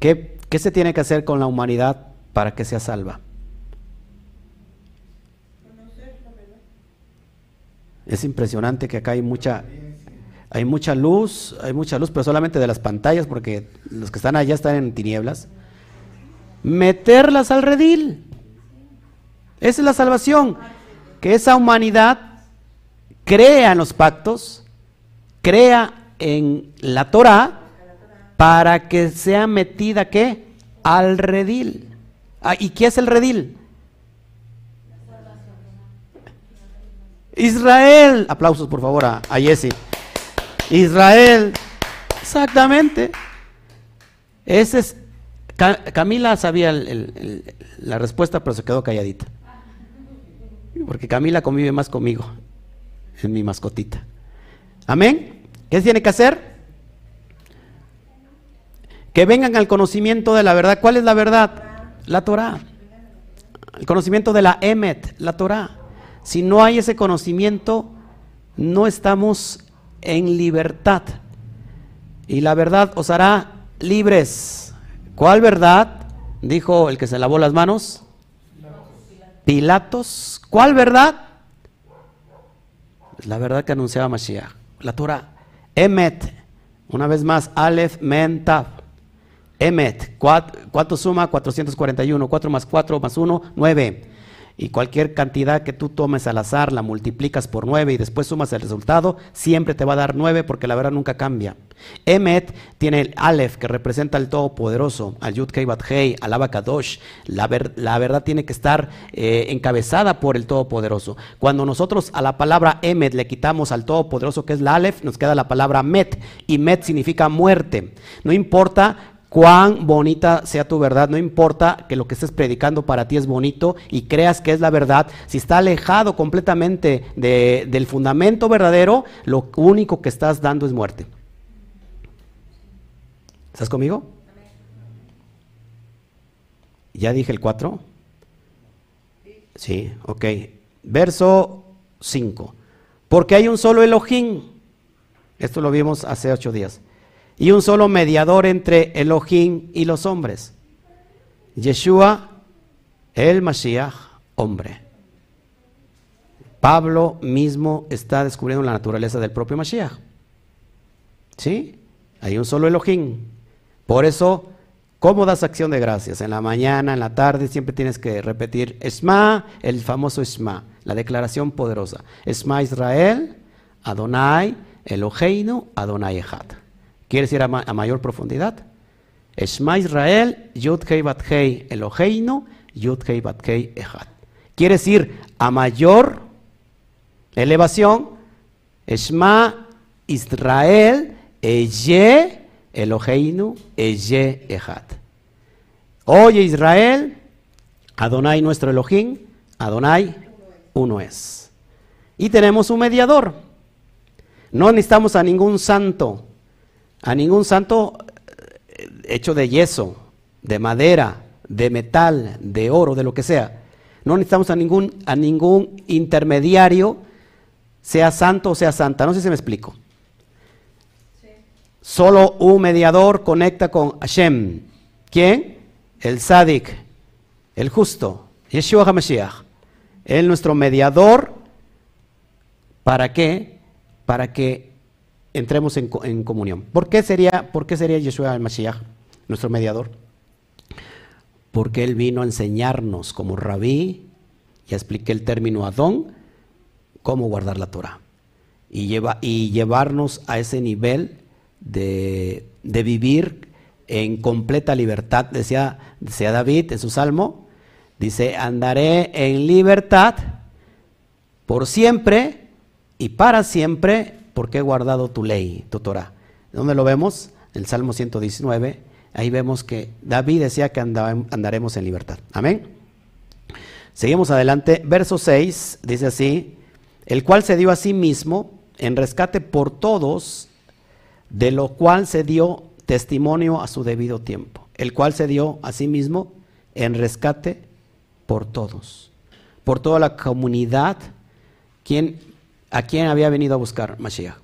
¿Qué, qué se tiene que hacer con la humanidad para que sea salva? Es impresionante que acá hay mucha, hay mucha luz, hay mucha luz, pero solamente de las pantallas, porque los que están allá están en tinieblas. Meterlas al redil. Esa es la salvación. Que esa humanidad crea en los pactos, crea en la Torah, para que sea metida ¿qué? Al redil. Ah, ¿Y qué es el redil? Israel. Aplausos por favor a, a Jesse. Israel. Exactamente. Ese es. Camila sabía la respuesta, pero se quedó calladita. Porque Camila convive más conmigo. Es mi mascotita. Amén. ¿Qué tiene que hacer? Que vengan al conocimiento de la verdad. ¿Cuál es la verdad? La Torah. El conocimiento de la Emet, la Torah. Si no hay ese conocimiento, no estamos en libertad. Y la verdad os hará libres. ¿Cuál verdad? Dijo el que se lavó las manos. Pilatos. ¿Cuál verdad? La verdad que anunciaba Mashiach. La Torah. Emet. Una vez más, Aleph, Men, Tav. Emet. ¿Cuánto suma? 441. 4 más 4 más 1, 9 y cualquier cantidad que tú tomes al azar la multiplicas por 9 y después sumas el resultado, siempre te va a dar 9 porque la verdad nunca cambia. Emet tiene el Aleph que representa al Todopoderoso, al Yud Kei Hei, al Abacadosh. La, la verdad tiene que estar eh, encabezada por el Todopoderoso. Cuando nosotros a la palabra Emet le quitamos al Todopoderoso que es la Aleph, nos queda la palabra Met y Met significa muerte. No importa cuán bonita sea tu verdad, no importa que lo que estés predicando para ti es bonito y creas que es la verdad, si está alejado completamente del fundamento verdadero, lo único que estás dando es muerte. ¿Estás conmigo? ¿Ya dije el 4? Sí, ok. Verso 5. Porque hay un solo Elohim. Esto lo vimos hace ocho días y un solo mediador entre Elohim y los hombres. Yeshua, el Mashiach, hombre. Pablo mismo está descubriendo la naturaleza del propio Mashiach. ¿Sí? Hay un solo Elohim. Por eso, ¿cómo das acción de gracias? En la mañana, en la tarde, siempre tienes que repetir Esma, el famoso Esma, la declaración poderosa. Esma Israel, Adonai, Eloheinu, Adonai Echad. ¿Quieres ir a, mayor profundidad? Esma Israel, Yud Hei Bat Hei Eloheinu, Yud Hei Bat Hei Echad. ¿Quieres ir a mayor elevación? Esma Israel, Eye Eloheinu, Eye Echad. Oye Israel, Adonai nuestro Elohim, Adonai uno es. Y tenemos un mediador. No necesitamos a ningún santo a ningún santo eh, hecho de yeso, de madera, de metal, de oro, de lo que sea. No necesitamos a ningún, a ningún intermediario, sea santo o sea santa. No sé si me explico. Solo un mediador conecta con Hashem. ¿Quién? El Sadik, el justo, Yeshua HaMashiach. Él nuestro mediador. ¿Para qué? Para que entremos en, comunión. ¿Por qué sería, por qué sería Yeshua el Mashiach nuestro mediador? Porque Él vino a enseñarnos como rabí, ya expliqué el término Adón, cómo guardar la Torah. Y, y llevarnos a ese nivel de, vivir en completa libertad. Decía, decía David en su salmo, dice, andaré en libertad por siempre y para siempre porque he guardado tu ley, tu Torah. ¿Dónde lo vemos? En el Salmo 119. Ahí vemos que David decía que andaremos en libertad. Amén. Seguimos adelante. Verso 6 dice así, el cual se dio a sí mismo en rescate por todos, de lo cual se dio testimonio a su debido tiempo. El cual se dio a sí mismo en rescate por todos, por toda la comunidad. ¿Quién, ¿A quién había venido a buscar Mashiach?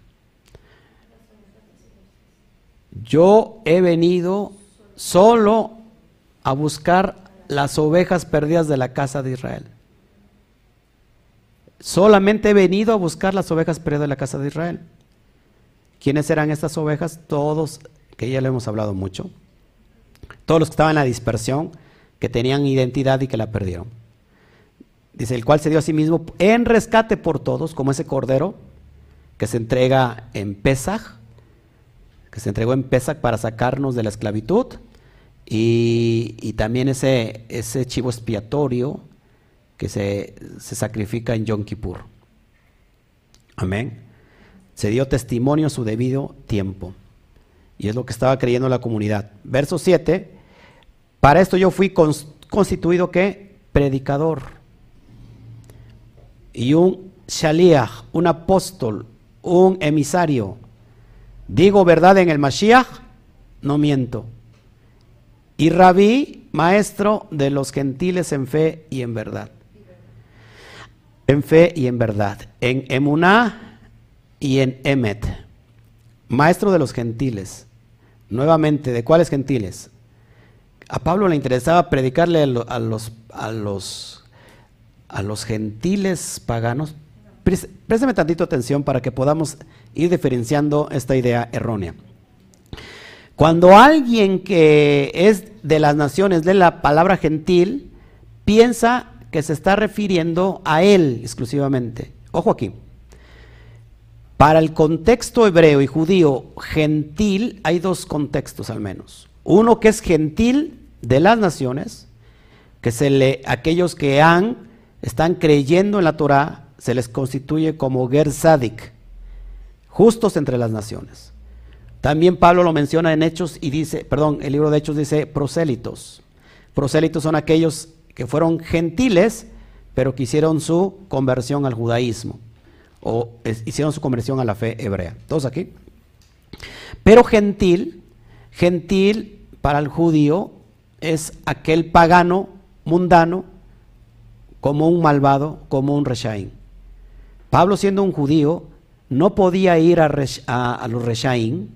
Yo he venido solo a buscar las ovejas perdidas de la casa de Israel. Solamente he venido a buscar las ovejas perdidas de la casa de Israel. ¿Quiénes eran estas ovejas? Todos, que ya le hemos hablado mucho. Todos los que estaban en la dispersión, que tenían identidad y que la perdieron. Dice, el cual se dio a sí mismo en rescate por todos, como ese cordero que se entrega en Pesach, que se entregó en Pesach para sacarnos de la esclavitud, y, también ese, ese chivo expiatorio que se, se sacrifica en Yom Kippur. Amén. Se dio testimonio a su debido tiempo. Y es lo que estaba creyendo la comunidad. Verso 7. Para esto yo fui constituido que predicador. Y un shaliach, un apóstol, un emisario. Digo verdad en el Mashiach, no miento. Y rabí, maestro de los gentiles en fe y en verdad en fe y en verdad, en emuná y en emet, maestro de los gentiles. Nuevamente, ¿de cuáles gentiles? A Pablo le interesaba predicarle a los, a los, a los gentiles paganos. Présteme tantito atención para que podamos ir diferenciando esta idea errónea. Cuando alguien que es de las naciones de la palabra gentil piensa que se está refiriendo a él exclusivamente. Ojo aquí. Para el contexto hebreo y judío gentil hay dos contextos al menos. Uno que es gentil de las naciones, que se le aquellos que han están creyendo en la Torá se les constituye como ger sadik, justos entre las naciones. También Pablo lo menciona en Hechos y dice, perdón, el libro de Hechos dice prosélitos. Prosélitos son aquellos que fueron gentiles, pero que hicieron su conversión al judaísmo, o hicieron su conversión a la fe hebrea. ¿Todos aquí? Pero gentil, gentil para el judío es aquel pagano mundano como un malvado, como un reshaim. Pablo siendo un judío no podía ir a, los reshaim,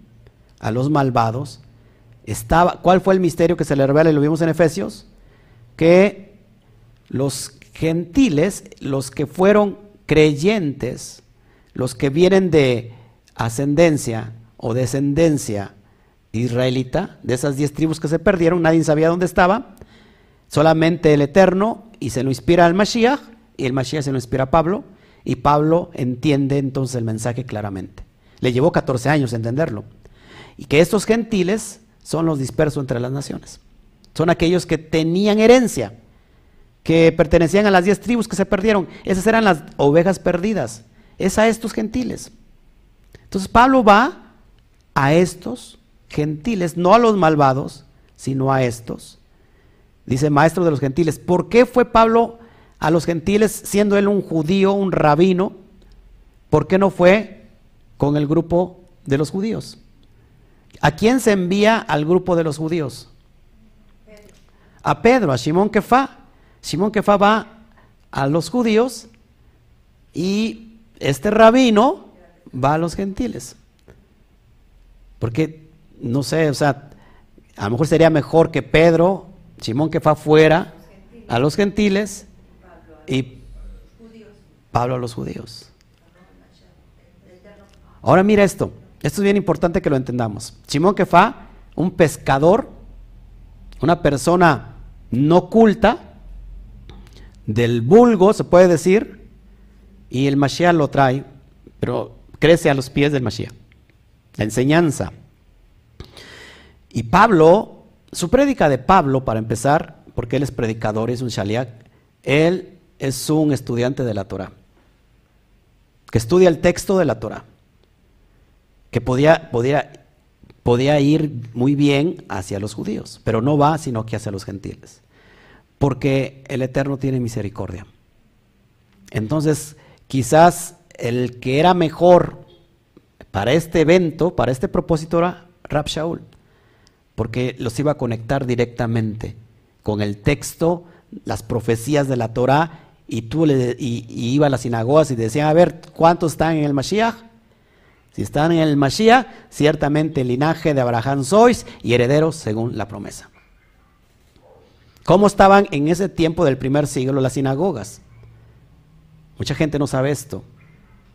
a los malvados. Estaba, ¿Cuál fue el misterio que se le revela y lo vimos en Efesios? Que los gentiles, los que fueron creyentes, los que vienen de ascendencia o descendencia israelita, de esas diez tribus que se perdieron, nadie sabía dónde estaba, solamente el Eterno, y se lo inspira al Mashiach, y el Mashiach se lo inspira a Pablo, y Pablo entiende entonces el mensaje claramente. Le llevó 14 años entenderlo. Y que estos gentiles son los dispersos entre las naciones. Son aquellos que tenían herencia que pertenecían a las diez tribus que se perdieron. Esas eran las ovejas perdidas. Es a estos gentiles. Entonces Pablo va a estos gentiles, no a los malvados, sino a estos. Dice maestro de los gentiles. ¿Por qué fue Pablo a los gentiles siendo él un judío, un rabino? ¿Por qué no fue con el grupo de los judíos? ¿A quién se envía al grupo de los judíos? A Pedro, a Simón Kefa. Simón Kefa va a los judíos y este rabino va a los gentiles. Porque, no sé, o sea, a lo mejor sería mejor que Pedro, Simón Kefa fuera a los gentiles y Pablo a los judíos. Ahora mira esto, esto es bien importante que lo entendamos. Simón Kefa, un pescador, una persona no culta, del vulgo, se puede decir, y el Mashiach lo trae, pero crece a los pies del Mashiach. La enseñanza. Y Pablo, su prédica de Pablo, para empezar, porque él es predicador, es un shaliach, él es un estudiante de la Torah, que estudia el texto de la Torah, que podía, podía, podía ir muy bien hacia los judíos, pero no va sino que hacia los gentiles porque el Eterno tiene misericordia. Entonces, quizás el que era mejor para este evento, para este propósito, era Rab Shaul, porque los iba a conectar directamente con el texto las profecías de la Torah y tú le, y, iba a las sinagogas y decían, a ver, ¿cuántos están en el Mashiach? Si están en el Mashiach, ciertamente el linaje de Abraham sois y herederos según la promesa. ¿Cómo estaban en ese tiempo del primer siglo las sinagogas? Mucha gente no sabe esto.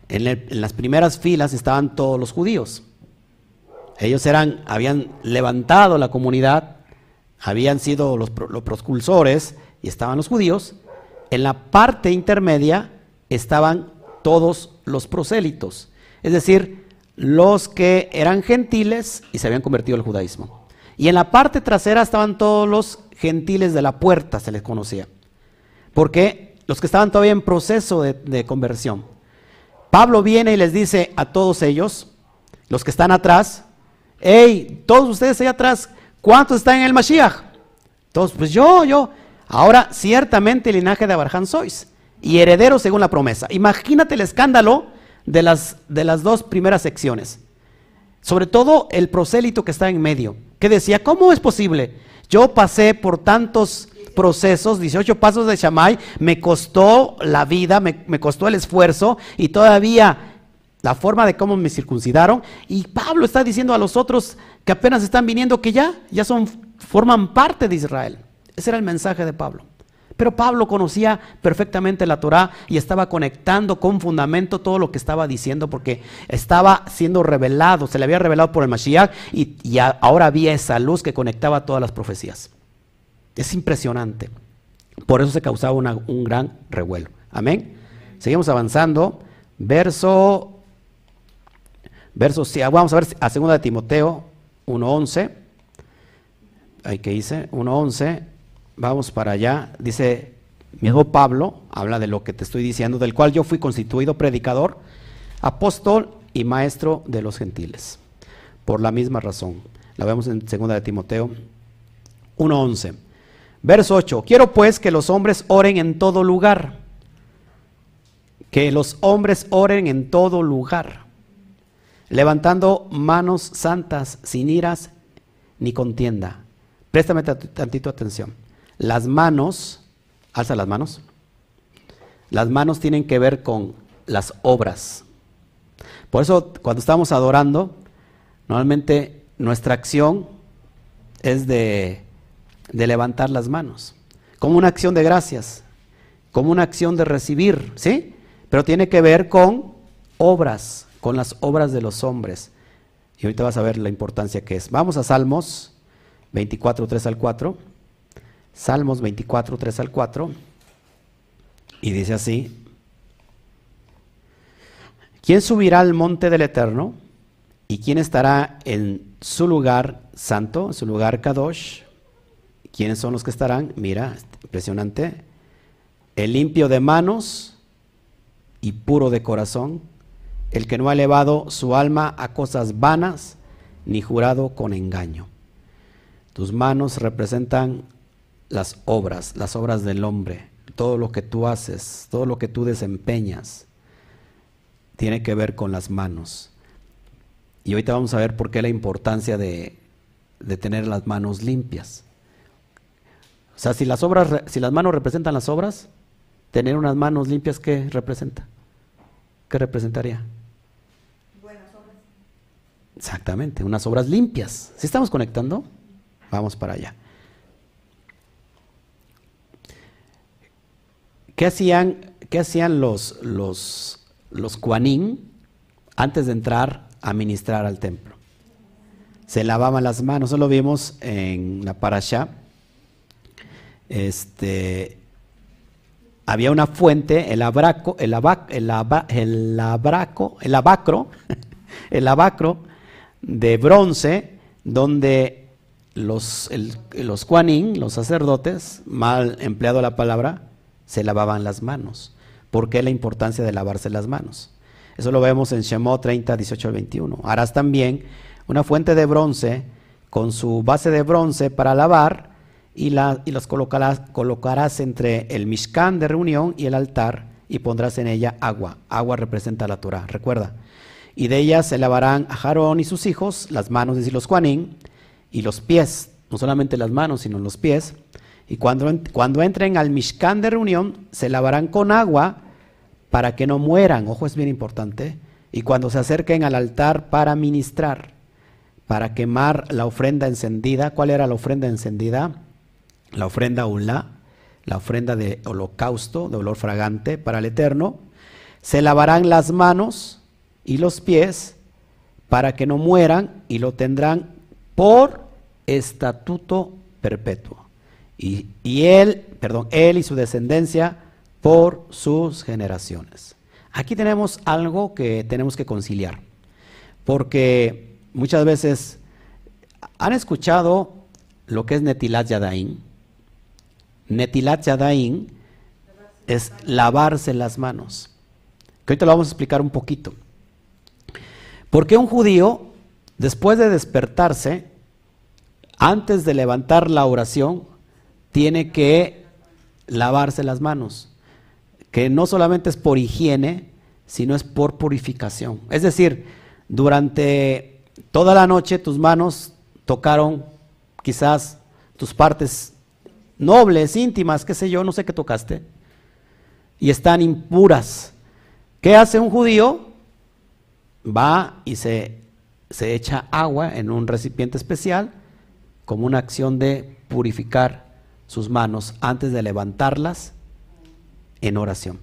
En, en las primeras filas estaban todos los judíos. Ellos eran, habían levantado la comunidad, habían sido los, los prosculsores y estaban los judíos. En la parte intermedia estaban todos los prosélitos, es decir, los que eran gentiles y se habían convertido al judaísmo. Y en la parte trasera estaban todos los gentiles de la puerta, se les conocía. Porque los que estaban todavía en proceso de, de conversión. Pablo viene y les dice a todos ellos, los que están atrás, hey, todos ustedes allá atrás, ¿cuántos están en el Mashiach? Todos, pues yo, yo. Ahora, ciertamente el linaje de Abraham sois y herederos según la promesa. Imagínate el escándalo de las, de las dos primeras secciones. Sobre todo el prosélito que está en medio, que decía, ¿cómo es posible? Yo pasé por tantos procesos, 18 pasos de Shammai, me costó la vida, me, me costó el esfuerzo y todavía la forma de cómo me circuncidaron. Y Pablo está diciendo a los otros que apenas están viniendo que ya, ya son, forman parte de Israel. Ese era el mensaje de Pablo. Pero Pablo conocía perfectamente la Torah y estaba conectando con fundamento todo lo que estaba diciendo porque estaba siendo revelado, se le había revelado por el Mashiach y, ahora había esa luz que conectaba todas las profecías. Es impresionante. Por eso se causaba un gran revuelo. Amén. Seguimos avanzando. Verso, verso, vamos a ver a 2 de Timoteo 1.11. Ahí que dice, 1.11. Vamos para allá. Dice, mi hijo Pablo, habla de lo que te estoy diciendo, del cual yo fui constituido predicador, apóstol y maestro de los gentiles. Por la misma razón. La vemos en 2 de Timoteo 1.11. Verso 8. Quiero pues que los hombres oren en todo lugar. Que los hombres oren en todo lugar. Levantando manos santas, sin iras ni contienda. Préstame tantito atención. Las manos, alza las manos. Las manos tienen que ver con las obras. Por eso cuando estamos adorando, normalmente nuestra acción es de, de, levantar las manos, como una acción de gracias, como una acción de recibir, ¿sí? Pero tiene que ver con obras, con las obras de los hombres. Y ahorita vas a ver la importancia que es. Vamos a Salmos 24, 3 al 4. Salmos 24, 3 al 4. Y dice así, ¿quién subirá al monte del Eterno? ¿Y quién estará en su lugar santo, en su lugar Kadosh? ¿Quiénes son los que estarán? Mira, impresionante. El limpio de manos y puro de corazón, el que no ha elevado su alma a cosas vanas, ni jurado con engaño. Tus manos representan las obras, las obras del hombre, todo lo que tú haces, todo lo que tú desempeñas, tiene que ver con las manos. Y ahorita vamos a ver por qué la importancia de, de tener las manos limpias. O sea, si las, obras, si las manos representan las obras, tener unas manos limpias, ¿qué representa? ¿Qué representaría? Exactamente, unas obras limpias. ¿Sí estamos conectando? Vamos para allá. ¿Qué hacían, qué hacían los, los, los antes de entrar a ministrar al templo? Se lavaban las manos, eso lo vimos en la parasha. Este, había una fuente, el abraco, el, el, el, abraco, el abacro, el abacro de bronce, donde los, los los sacerdotes, mal empleado la palabra, se lavaban las manos. ¿Por qué la importancia de lavarse las manos? Eso lo vemos en Shemot 30, 18 al 21. Harás también una fuente de bronce con su base de bronce para lavar y, la, y las colocarás, colocarás entre el Mishkan de reunión y el altar y pondrás en ella agua. Agua representa la Torah, recuerda. Y de ella se lavarán a Jarón y sus hijos, las manos, es decir, los Juanín, y los pies, no solamente las manos, sino los pies, Y cuando, cuando entren al Mishkan de reunión, se lavarán con agua para que no mueran. Ojo, es bien importante. Y cuando se acerquen al altar para ministrar, para quemar la ofrenda encendida. ¿Cuál era la ofrenda encendida? La ofrenda Ulá, la ofrenda de holocausto, de olor fragante para el Eterno. Se lavarán las manos y los pies para que no mueran y lo tendrán por estatuto perpetuo. Y, él, perdón, él y su descendencia por sus generaciones. Aquí tenemos algo que tenemos que conciliar, porque muchas veces han escuchado lo que es Netilat Yadain. Netilat Yadain es lavarse las manos. Que ahorita lo vamos a explicar un poquito. Porque un judío, después de despertarse, antes de levantar la oración, tiene que lavarse las manos, que no solamente es por higiene, sino es por purificación. Es decir, durante toda la noche tus manos tocaron quizás tus partes nobles, íntimas, qué sé yo, no sé qué tocaste, y están impuras. ¿Qué hace un judío? Va y se, se echa agua en un recipiente especial como una acción de purificar sus manos antes de levantarlas en oración.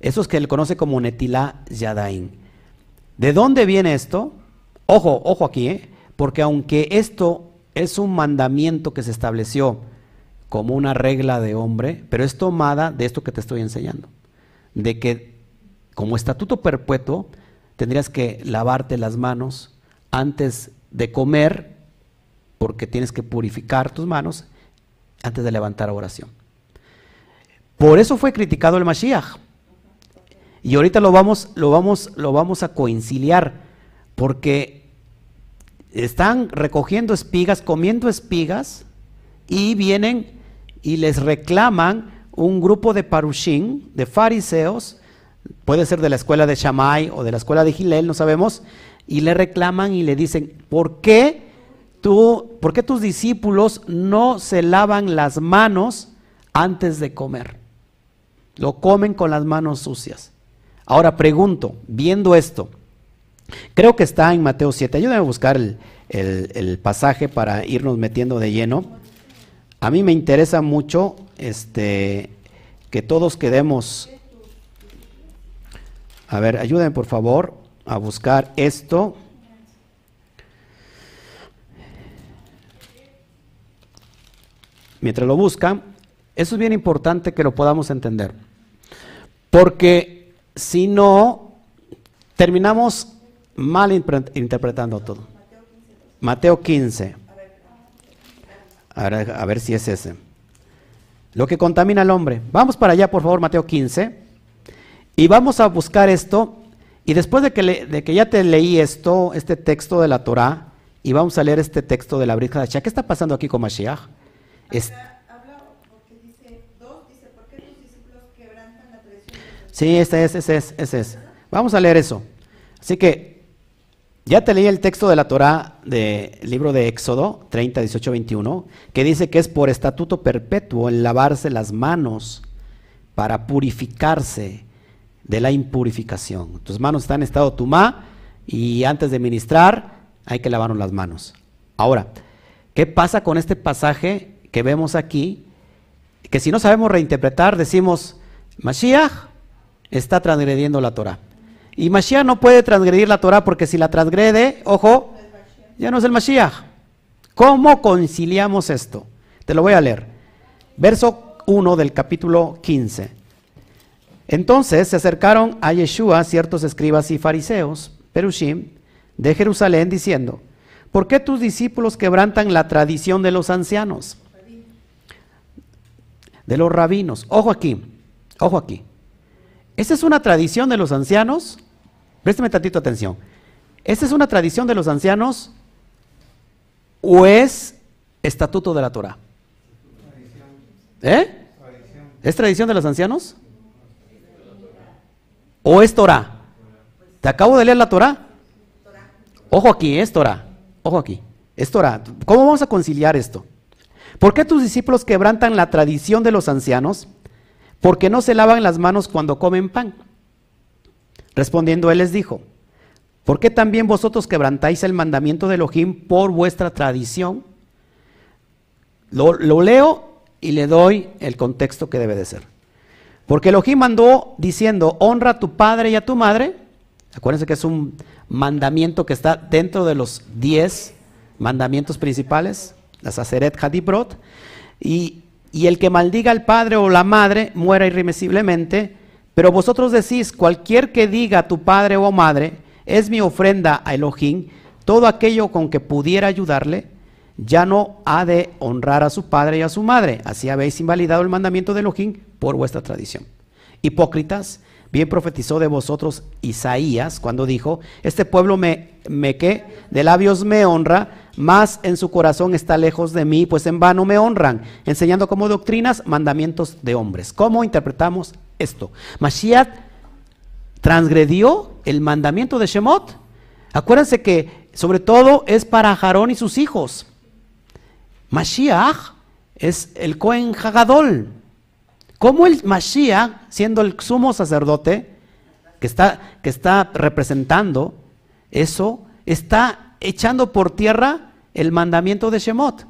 Eso es que él conoce como Netilá Yadain. ¿De dónde viene esto? Ojo, ojo aquí, ¿eh? porque aunque esto es un mandamiento que se estableció como una regla de hombre, pero es tomada de esto que te estoy enseñando, de que como estatuto perpetuo tendrías que lavarte las manos antes de comer, porque tienes que purificar tus manos antes de levantar oración. Por eso fue criticado el Mashiach. Y ahorita lo vamos, lo vamos, lo vamos a coinciliar, porque están recogiendo espigas, comiendo espigas, y vienen y les reclaman un grupo de parushim, de fariseos, puede ser de la escuela de Shammai o de la escuela de Gilel, no sabemos, y le reclaman y le dicen, ¿por qué tú, por qué tus discípulos no se lavan las manos antes de comer? Lo comen con las manos sucias. Ahora pregunto, viendo esto, creo que está en Mateo 7, ayúdame a buscar el, el, pasaje para irnos metiendo de lleno. A mí me interesa mucho este, que todos quedemos... A ver, ayúdenme por favor a buscar esto. Mientras lo buscan, eso es bien importante que lo podamos entender. Porque si no, terminamos mal interpretando todo. Mateo 15. A ver, a ver si es ese. Lo que contamina al hombre. Vamos para allá, por favor, Mateo 15. Y vamos a buscar esto. Y después de que, de que ya te leí esto, este texto de la Torah, y vamos a leer este texto de la Brija de ¿Qué está pasando aquí con Mashiach? Es, Sí, ese es, ese es, ese es. Vamos a leer eso. Así que ya te leí el texto de la Torah del libro de Éxodo 30, 18, 21, que dice que es por estatuto perpetuo el lavarse las manos para purificarse de la impurificación. Tus manos están en estado tumá y antes de ministrar hay que lavarnos las manos. Ahora, ¿qué pasa con este pasaje que vemos aquí? Que si no sabemos reinterpretar, decimos, Mashiach está transgrediendo la Torah. Y Mashiach no puede transgredir la Torah porque si la transgrede, ojo, ya no es el Mashiach. ¿Cómo conciliamos esto? Te lo voy a leer. Verso 1 del capítulo 15. Entonces se acercaron a Yeshua ciertos escribas y fariseos, Perushim, de Jerusalén, diciendo, ¿por qué tus discípulos quebrantan la tradición de los ancianos? De los rabinos. Ojo aquí, ojo aquí. ¿Esa es una tradición de los ancianos? Présteme tantito atención. ¿Esa es una tradición de los ancianos o es estatuto de la Torah? ¿Eh? ¿Es tradición de los ancianos? ¿O es Torah? Te acabo de leer la Torah. Ojo aquí, es Torah. Ojo aquí. Es Torah. ¿Cómo vamos a conciliar esto? ¿Por qué tus discípulos quebrantan la tradición de los ancianos? Porque no se lavan las manos cuando comen pan. Respondiendo él les dijo, ¿por qué también vosotros quebrantáis el mandamiento de Elohim por vuestra tradición? Lo, lo leo y le doy el contexto que debe de ser. Porque Elohim mandó diciendo, honra a tu padre y a tu madre. Acuérdense que es un mandamiento que está dentro de los diez mandamientos principales, la Saceret Hadibrot. Y, y el que maldiga al padre o la madre muera irremisiblemente. Pero vosotros decís, cualquier que diga a tu padre o madre, es mi ofrenda a Elohim, todo aquello con que pudiera ayudarle, ya no ha de honrar a su padre y a su madre. Así habéis invalidado el mandamiento de Elohim por vuestra tradición. Hipócritas, bien profetizó de vosotros Isaías cuando dijo, este pueblo me, me que de labios me honra, mas en su corazón está lejos de mí, pues en vano me honran, enseñando como doctrinas mandamientos de hombres. ¿Cómo interpretamos esto? Mashiach transgredió el mandamiento de Shemot. Acuérdense que sobre todo es para Jarón y sus hijos. Mashiach es el Cohen Hagadol. ¿Cómo el Mashiach, siendo el sumo sacerdote, que está, que está representando eso, está echando por tierra el mandamiento de Shemot?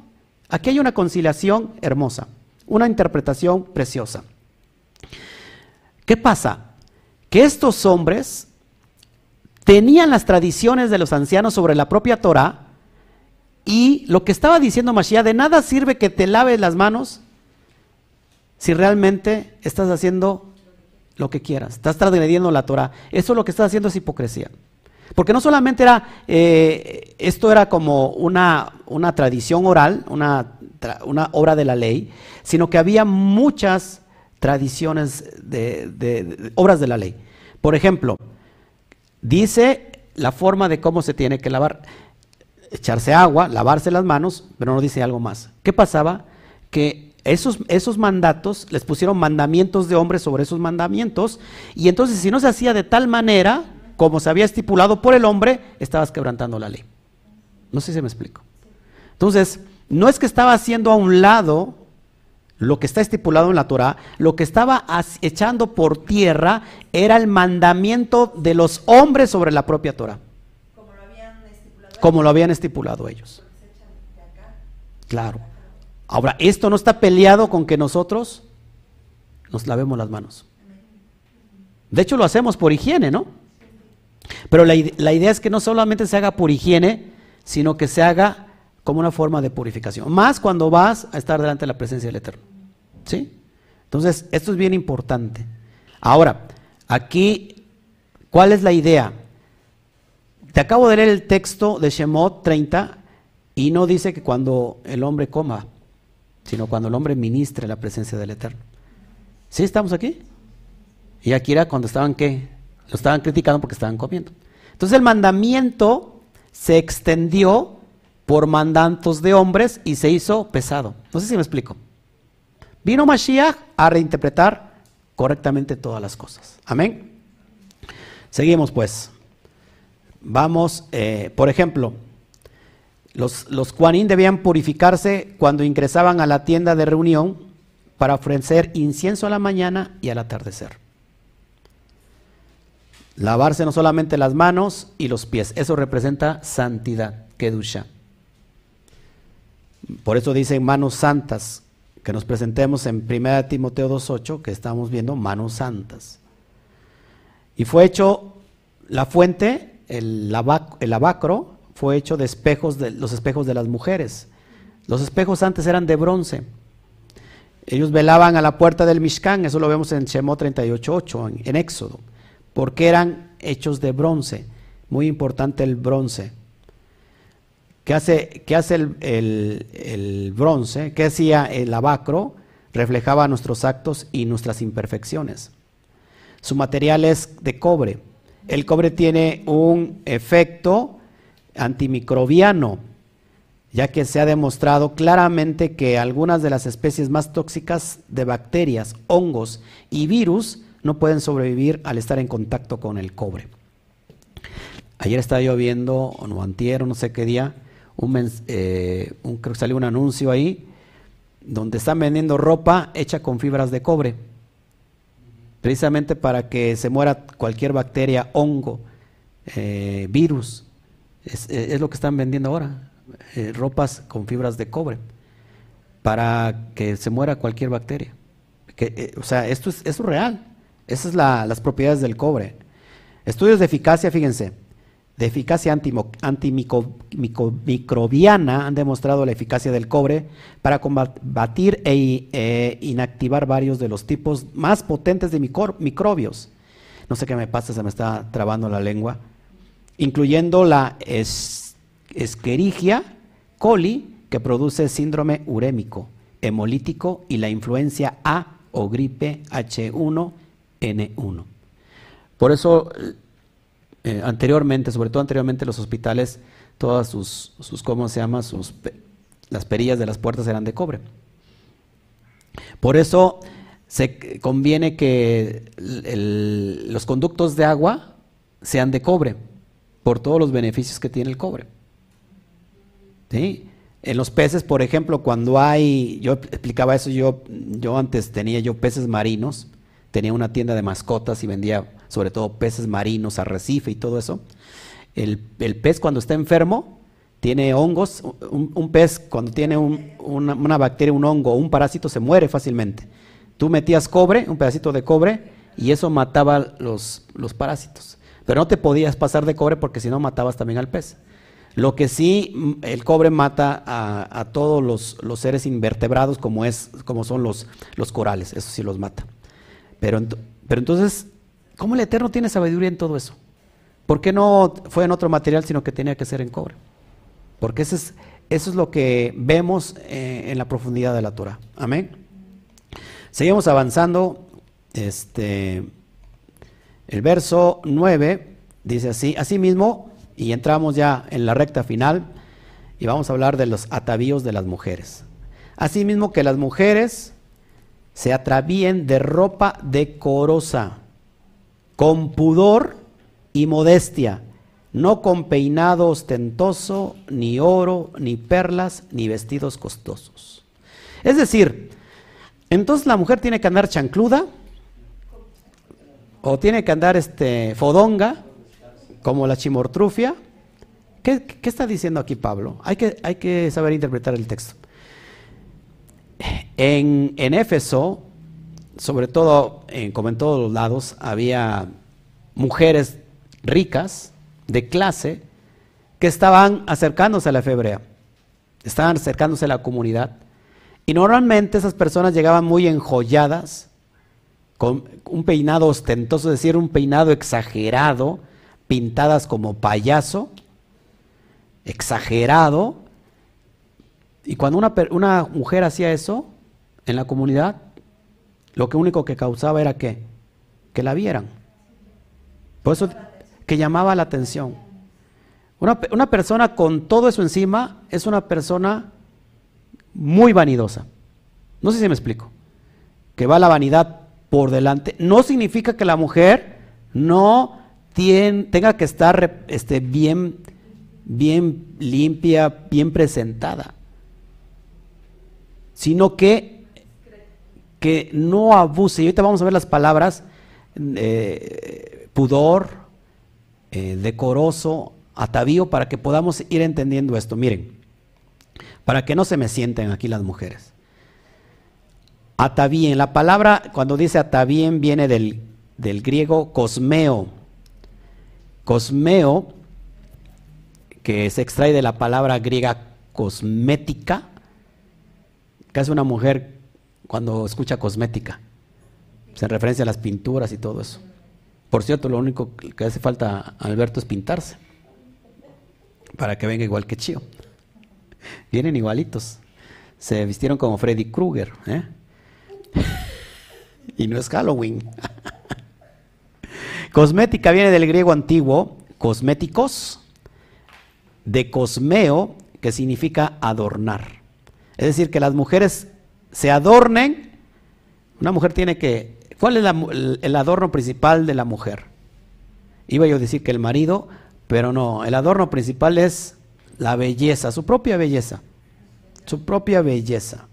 Aquí hay una conciliación hermosa, una interpretación preciosa. ¿Qué pasa? Que estos hombres tenían las tradiciones de los ancianos sobre la propia Torah, y lo que estaba diciendo Mashiach, de nada sirve que te laves las manos si realmente estás haciendo lo que quieras, estás transgrediendo la Torah. Eso lo que estás haciendo es hipocresía. Porque no solamente era, eh, esto era como una, una tradición oral, una, una, obra de la ley, sino que había muchas tradiciones de, de obras de la ley. Por ejemplo, dice la forma de cómo se tiene que lavar echarse agua, lavarse las manos, pero no dice algo más. ¿Qué pasaba? Que esos, esos mandatos, les pusieron mandamientos de hombres sobre esos mandamientos, y entonces si no se hacía de tal manera, como se había estipulado por el hombre, estabas quebrantando la ley. No sé si me explico. Entonces, no es que estaba haciendo a un lado lo que está estipulado en la Torah, lo que estaba echando por tierra era el mandamiento de los hombres sobre la propia Torah como lo habían estipulado ellos. Claro. Ahora, esto no está peleado con que nosotros nos lavemos las manos. De hecho, lo hacemos por higiene, ¿no? Pero la, idea es que no solamente se haga por higiene, sino que se haga como una forma de purificación. Más cuando vas a estar delante de la presencia del Eterno. ¿Sí? Entonces, esto es bien importante. Ahora, aquí, ¿cuál es la idea? Te acabo de leer el texto de Shemot 30 y no dice que cuando el hombre coma, sino cuando el hombre ministre la presencia del Eterno. ¿Sí estamos aquí? Y aquí era cuando estaban qué? Lo estaban criticando porque estaban comiendo. Entonces el mandamiento se extendió por mandantos de hombres y se hizo pesado. No sé si me explico. Vino Mashiach a reinterpretar correctamente todas las cosas. Amén. Seguimos pues. Vamos, eh, por ejemplo, los, los debían purificarse cuando ingresaban a la tienda de reunión para ofrecer incienso a la mañana y al atardecer. Lavarse no solamente las manos y los pies, eso representa santidad, kedusha. Por eso dicen manos santas, que nos presentemos en 1 Timoteo 2.8, que estamos viendo manos santas. Y fue hecho la fuente el, abacro fue hecho de espejos, de los espejos de las mujeres. Los espejos antes eran de bronce. Ellos velaban a la puerta del Mishkan, eso lo vemos en Shemot 38.8, en, en Éxodo, porque eran hechos de bronce. Muy importante el bronce. ¿Qué hace, el, el, bronce? ¿Qué hacía el abacro? Reflejaba nuestros actos y nuestras imperfecciones. Su material es de cobre el cobre tiene un efecto antimicrobiano, ya que se ha demostrado claramente que algunas de las especies más tóxicas de bacterias, hongos y virus no pueden sobrevivir al estar en contacto con el cobre. Ayer estaba yo viendo, o no antier, no sé qué día, eh, creo que salió un anuncio ahí donde están vendiendo ropa hecha con fibras de cobre, precisamente para que se muera cualquier bacteria, hongo, eh, virus. Es, lo que están vendiendo ahora, eh, ropas con fibras de cobre, para que se muera cualquier bacteria. Eh, o sea, esto es, real. Esas son las propiedades del cobre. Estudios de eficacia, fíjense de eficacia antimicrobiana han demostrado la eficacia del cobre para combatir e, e inactivar varios de los tipos más potentes de microbios. No sé qué me pasa, se me está trabando la lengua. Incluyendo la Escherichia coli, que produce síndrome urémico, hemolítico y la influencia A o gripe H1N1. Por eso eh, anteriormente, sobre todo anteriormente los hospitales, todas sus, sus ¿cómo se llama? Sus, las perillas de las puertas eran de cobre. Por eso se conviene que los conductos de agua sean de cobre, por todos los beneficios que tiene el cobre. ¿Sí? En los peces, por ejemplo, cuando hay, yo explicaba eso, yo, yo antes tenía yo peces marinos, tenía una tienda de mascotas y vendía sobre todo peces marinos, arrecife y todo eso. El, pez cuando está enfermo tiene hongos, un, pez cuando tiene una, bacteria, un hongo un parásito se muere fácilmente. Tú metías cobre, un pedacito de cobre, y eso mataba los, los parásitos. Pero no te podías pasar de cobre porque si no matabas también al pez. Lo que sí, mm, el cobre mata a, todos los, los, seres invertebrados como, es, como son los, los corales, eso sí los mata. Pero, pero entonces ¿Cómo el Eterno tiene sabiduría en todo eso? ¿Por qué no fue en otro material, sino que tenía que ser en cobre? Porque eso es, eso es lo que vemos eh, en la profundidad de la Torah. Amén. Seguimos avanzando. Este, el verso 9 dice así, así mismo, y entramos ya en la recta final, y vamos a hablar de los atavíos de las mujeres. Asimismo que las mujeres se atravíen de ropa decorosa con pudor y modestia, no con peinado ostentoso, ni oro, ni perlas, ni vestidos costosos. Es decir, entonces la mujer tiene que andar chancluda, o tiene que andar este, fodonga, como la chimortrufia. ¿Qué, está diciendo aquí Pablo? Hay que, hay que saber interpretar el texto. En, en Éfeso, sobre todo, como en todos los lados, había mujeres ricas, de clase, que estaban acercándose a la fe hebrea, estaban acercándose a la comunidad. Y normalmente esas personas llegaban muy enjolladas, con un peinado ostentoso, es decir, un peinado exagerado, pintadas como payaso, exagerado. Y cuando una, una mujer hacía eso en la comunidad, lo que único que causaba era que, que la vieran. Por eso que llamaba la atención. Una, una, persona con todo eso encima es una persona muy vanidosa. No sé si me explico. Que va la vanidad por delante. No significa que la mujer no tenga que estar este, bien, bien limpia, bien presentada. Sino que que no abuse. Y ahorita vamos a ver las palabras eh, pudor, eh, decoroso, atavío, para que podamos ir entendiendo esto. Miren, para que no se me sienten aquí las mujeres. Atavíen, la palabra cuando dice atavíen viene del, del griego cosmeo. Cosmeo, que se extrae de la palabra griega cosmética, que hace una mujer cuando escucha cosmética. Se referencia a las pinturas y todo eso. Por cierto, lo único que hace falta a Alberto es pintarse. Para que venga igual que Chío. Vienen igualitos. Se vistieron como Freddy Krueger. ¿eh? Y no es Halloween. Cosmética viene del griego antiguo, cosméticos, de cosmeo, que significa adornar. Es decir, que las mujeres se adornen. Una mujer tiene que... ¿Cuál es el, adorno principal de la mujer? Iba yo a decir que el marido, pero no, el adorno principal es la belleza, su propia belleza, su propia belleza.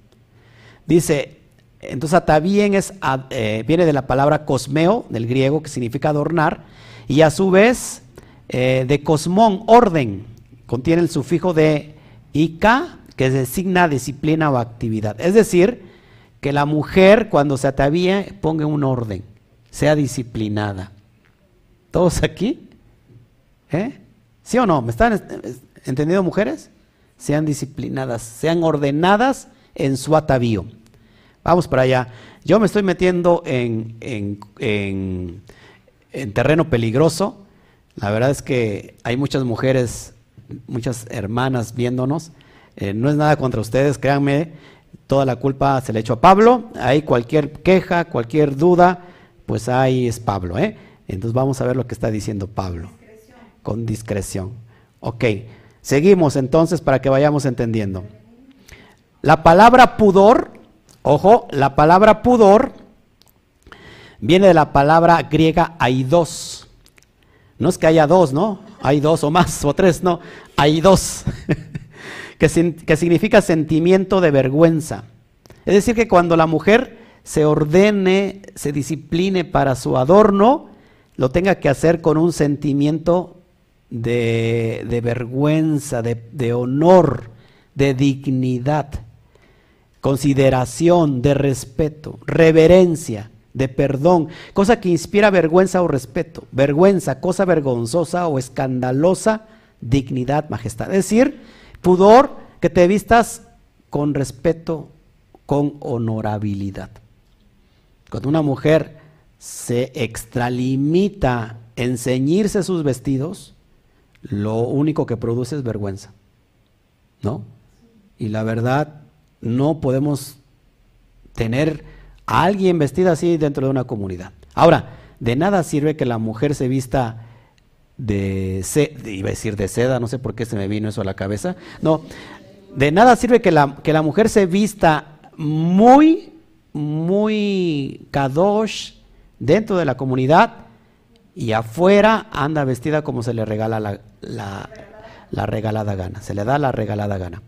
Dice, entonces atavíen es, eh, viene de la palabra cosmeo, del griego, que significa adornar, y a su vez eh, de cosmón, orden, contiene el sufijo de ica, que designa disciplina o actividad. Es decir, que la mujer cuando se atavíe ponga un orden, sea disciplinada. ¿Todos aquí? ¿Eh? ¿Sí o no? ¿Me están entendiendo mujeres? Sean disciplinadas, sean ordenadas en su atavío. Vamos para allá. Yo me estoy metiendo en, en, terreno peligroso. La verdad es que hay muchas mujeres, muchas hermanas viéndonos. Eh, no es nada contra ustedes, créanme, toda la culpa se le echó a Pablo. Hay cualquier queja, cualquier duda, pues ahí es Pablo. ¿eh? Entonces vamos a ver lo que está diciendo Pablo. Con discreción. Ok, seguimos entonces para que vayamos entendiendo. La palabra pudor, ojo, la palabra pudor viene de la palabra griega aidos. No es que haya dos, ¿no? Hay dos o más o tres, no. Hay dos. que, significa sentimiento de vergüenza. Es decir, que cuando la mujer se ordene, se discipline para su adorno, lo tenga que hacer con un sentimiento de, de vergüenza, de honor, de dignidad, consideración, de respeto, reverencia, de perdón, cosa que inspira vergüenza o respeto, vergüenza, cosa vergonzosa o escandalosa, dignidad, majestad. Es decir, pudor, que te vistas con respeto, con honorabilidad. Cuando una mujer se extralimita en ceñirse sus vestidos, lo único que produce es vergüenza. ¿No? Y la verdad, no podemos tener a alguien vestida así dentro de una comunidad. Ahora, de nada sirve que la mujer se vista de seda, iba a decir de seda, no sé por qué se me vino eso a la cabeza. No, de nada sirve que la, que la mujer se vista muy, muy kadosh dentro de la comunidad y afuera anda vestida como se le regala la, la, regalada gana, se le da la regalada gana.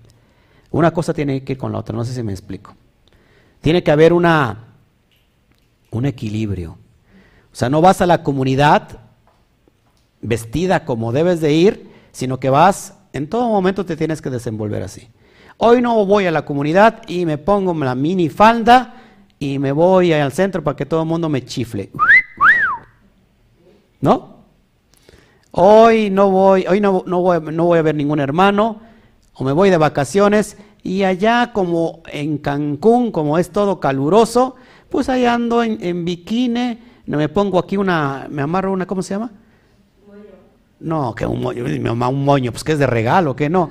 Una cosa tiene que ir con la otra, no sé si me explico. Tiene que haber una, un equilibrio. O sea, no vas a la comunidad vestida como debes de ir, sino que vas, en todo momento te tienes que desenvolver así. Hoy no voy a la comunidad y me pongo la mini falda y me voy al centro para que todo el mundo me chifle. ¿No? Hoy no voy, hoy no, no, voy, no voy a ver ningún hermano, o me voy de vacaciones, y allá como en Cancún, como es todo caluroso, pues ahí ando en, en bikini, me pongo aquí una, me amarro una, ¿cómo se llama? No, que un moño, un moño, pues que es de regalo, que no.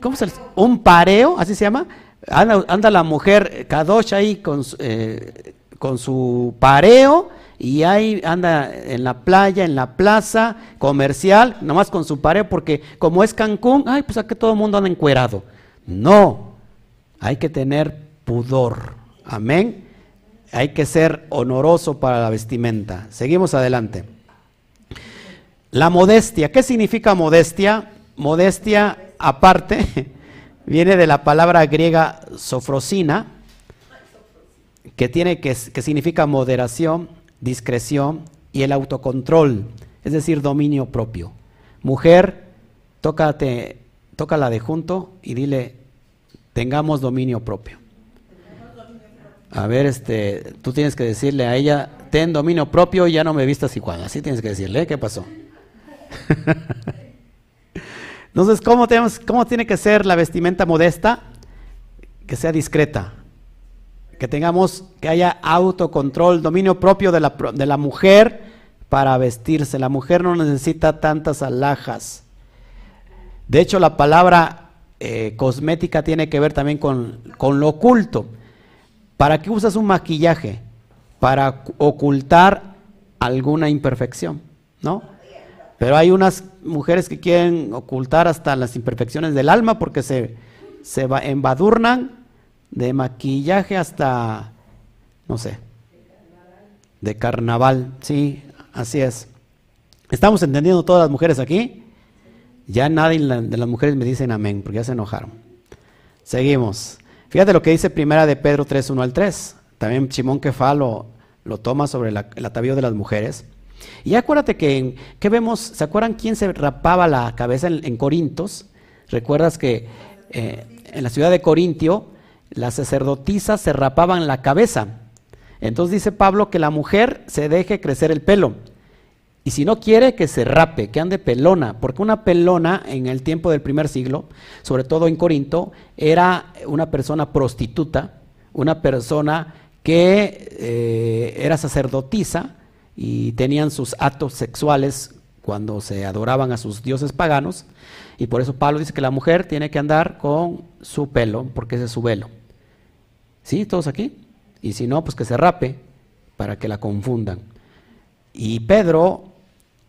¿Cómo se Un pareo, así se llama. Anda, la mujer Kadosh ahí con, eh, con su pareo y ahí anda en la playa, en la plaza comercial, nomás con su pareo, porque como es Cancún, ay, pues aquí todo el mundo anda encuerado. No, hay que tener pudor. Amén. Hay que ser honoroso para la vestimenta. Seguimos adelante. La modestia. ¿Qué significa modestia? Modestia, aparte, viene de la palabra griega sofrosina, que, tiene, que significa moderación, discreción y el autocontrol, es decir, dominio propio. Mujer, tócate, tócala de junto y dile, tengamos dominio propio. A ver, este, tú tienes que decirle a ella, ten dominio propio y ya no me vistas igual. Así tienes que decirle, ¿eh? ¿qué pasó? Entonces, ¿cómo, tenemos, ¿cómo tiene que ser la vestimenta modesta? Que sea discreta, que tengamos, que haya autocontrol, dominio propio de la, de la mujer para vestirse. La mujer no necesita tantas alhajas. De hecho, la palabra eh, cosmética tiene que ver también con, con lo oculto. ¿Para qué usas un maquillaje? Para ocultar alguna imperfección, ¿no? Pero hay unas mujeres que quieren ocultar hasta las imperfecciones del alma porque se, se embadurnan de maquillaje hasta, no sé, de carnaval. Sí, así es. ¿Estamos entendiendo todas las mujeres aquí? Ya nadie de las mujeres me dicen amén porque ya se enojaron. Seguimos. Fíjate lo que dice primera de Pedro 3, 1 al 3. También Simón Kefa lo, lo toma sobre el atavío de las mujeres. Y acuérdate que, ¿qué vemos? ¿Se acuerdan quién se rapaba la cabeza en, Corintios? ¿Recuerdas que eh, en la ciudad de Corintio las sacerdotisas se rapaban la cabeza? Entonces dice Pablo que la mujer se deje crecer el pelo. Y si no quiere, que se rape, que ande pelona, porque una pelona en el tiempo del primer siglo, sobre todo en Corinto, era una persona prostituta, una persona que eh, era sacerdotisa y tenían sus actos sexuales cuando se adoraban a sus dioses paganos. Y por eso Pablo dice que la mujer tiene que andar con su pelo, porque ese es su velo. ¿Sí? ¿Todos aquí? Y si no, pues que se rape para que la confundan. Y Pedro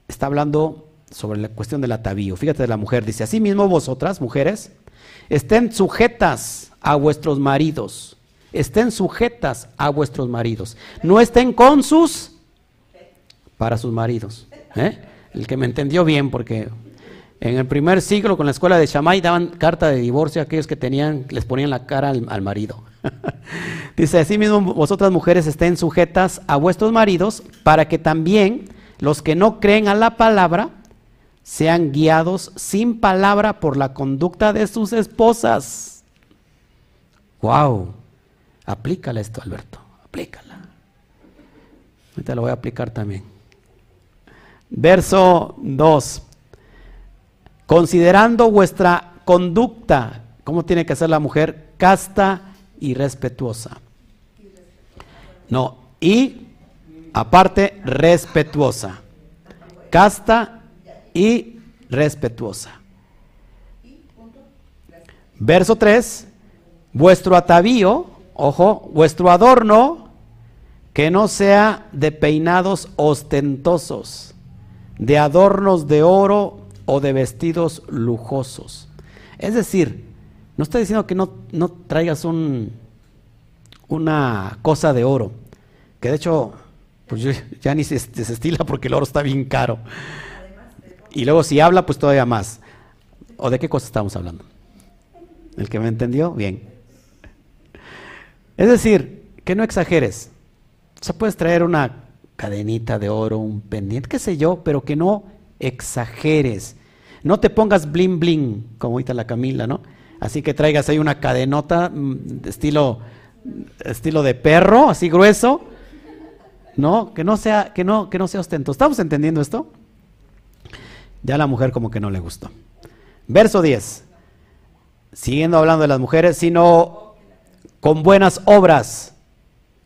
está hablando sobre la cuestión del atavío. Fíjate de la mujer, dice, así mismo vosotras, mujeres, estén sujetas a vuestros maridos, estén sujetas a vuestros maridos, no estén con sus para sus maridos. ¿eh? El que me entendió bien, porque en el primer siglo con la escuela de Shammai daban carta de divorcio a aquellos que tenían, les ponían la cara al marido. Dice, así mismo vosotras mujeres estén sujetas a vuestros maridos para que también los que no creen a la palabra sean guiados sin palabra por la conducta de sus esposas. ¡Wow! Aplícala esto, Alberto. Aplícala. Ahorita lo voy a aplicar también. Verso 2. Considerando vuestra conducta, ¿cómo tiene que ser la mujer? Casta y respetuosa. No, y aparte respetuosa. Casta y respetuosa. Verso 3. Vuestro atavío, ojo, vuestro adorno, que no sea de peinados ostentosos, de adornos de oro o de vestidos lujosos. Es decir, no está diciendo que no, no traigas un, una cosa de oro, que de hecho pues ya ni se desestila porque el oro está bien caro. Y luego si habla, pues todavía más. ¿O de qué cosa estamos hablando? ¿El que me entendió? Bien. Es decir, que no exageres. O sea, puedes traer una cadenita de oro, un pendiente, qué sé yo, pero que no exageres. No te pongas bling bling, como ahorita la Camila, ¿no? Así que traigas ahí una cadenota mm, estilo, estilo de perro, así grueso, no, que no sea, que no, que no sea ostento. ¿Estamos entendiendo esto? Ya la mujer como que no le gustó. Verso 10. Siguiendo hablando de las mujeres, sino con buenas obras.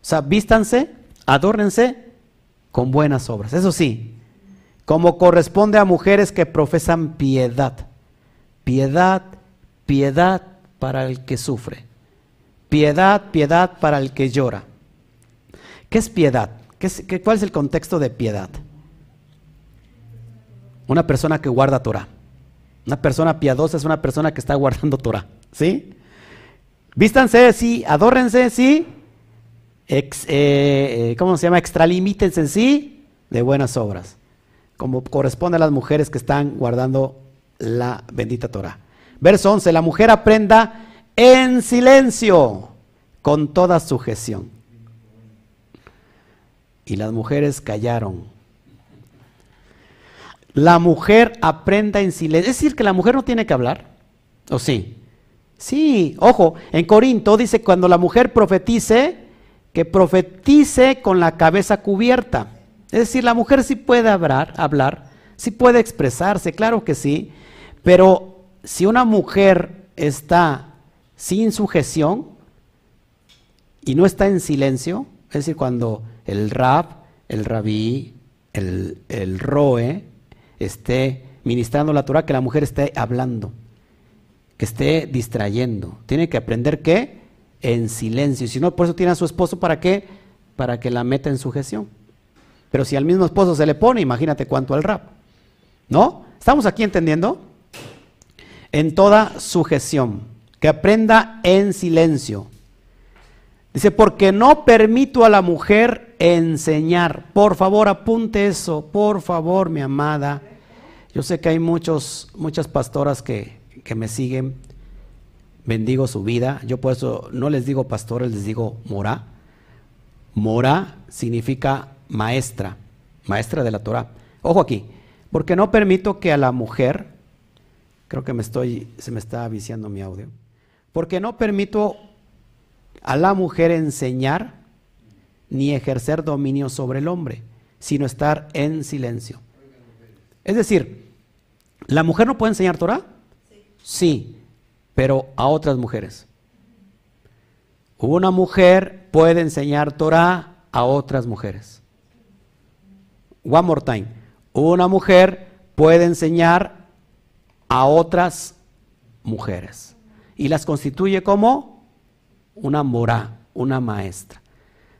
O sea, vístanse, adórnense con buenas obras. Eso sí, como corresponde a mujeres que profesan piedad. Piedad, piedad para el que sufre. Piedad, piedad para el que llora. ¿Qué es piedad? ¿Cuál es el contexto de piedad? Una persona que guarda Torah. Una persona piadosa es una persona que está guardando Torah. ¿Sí? Vístanse, sí, adórrense, sí. Eh, eh, ¿Cómo se llama? Extralimítense, sí, de buenas obras. Como corresponde a las mujeres que están guardando la bendita Torah. Verso 11. La mujer aprenda en silencio, con toda sujeción y las mujeres callaron. La mujer aprenda en silencio. Es decir, que la mujer no tiene que hablar. ¿O sí? Sí, ojo, en Corinto dice cuando la mujer profetice, que profetice con la cabeza cubierta. Es decir, la mujer sí puede hablar, hablar, sí puede expresarse, claro que sí, pero si una mujer está sin sujeción y no está en silencio, es decir, cuando el rab, el rabí, el, el roe esté ministrando la Torah, que la mujer esté hablando, que esté distrayendo. Tiene que aprender que en silencio. Si no, por eso tiene a su esposo para qué? Para que la meta en sujeción. Pero si al mismo esposo se le pone, imagínate cuánto al rab. ¿No? ¿Estamos aquí entendiendo? En toda sujeción. Que aprenda en silencio. Dice, porque no permito a la mujer enseñar. Por favor, apunte eso, por favor, mi amada. Yo sé que hay muchos, muchas pastoras que, que me siguen. bendigo su vida. Yo por eso no les digo pastores, les digo mora. Mora significa maestra, maestra de la Torah. Ojo aquí, porque no permito que a la mujer, creo que me estoy, se me está viciando mi audio, porque no permito a la mujer enseñar ni ejercer dominio sobre el hombre, sino estar en silencio. Es decir, ¿la mujer no puede enseñar Torah? Sí, pero a otras mujeres. Una mujer puede enseñar Torah a otras mujeres. One more time. Una mujer puede enseñar a otras mujeres y las constituye como una mora, una maestra.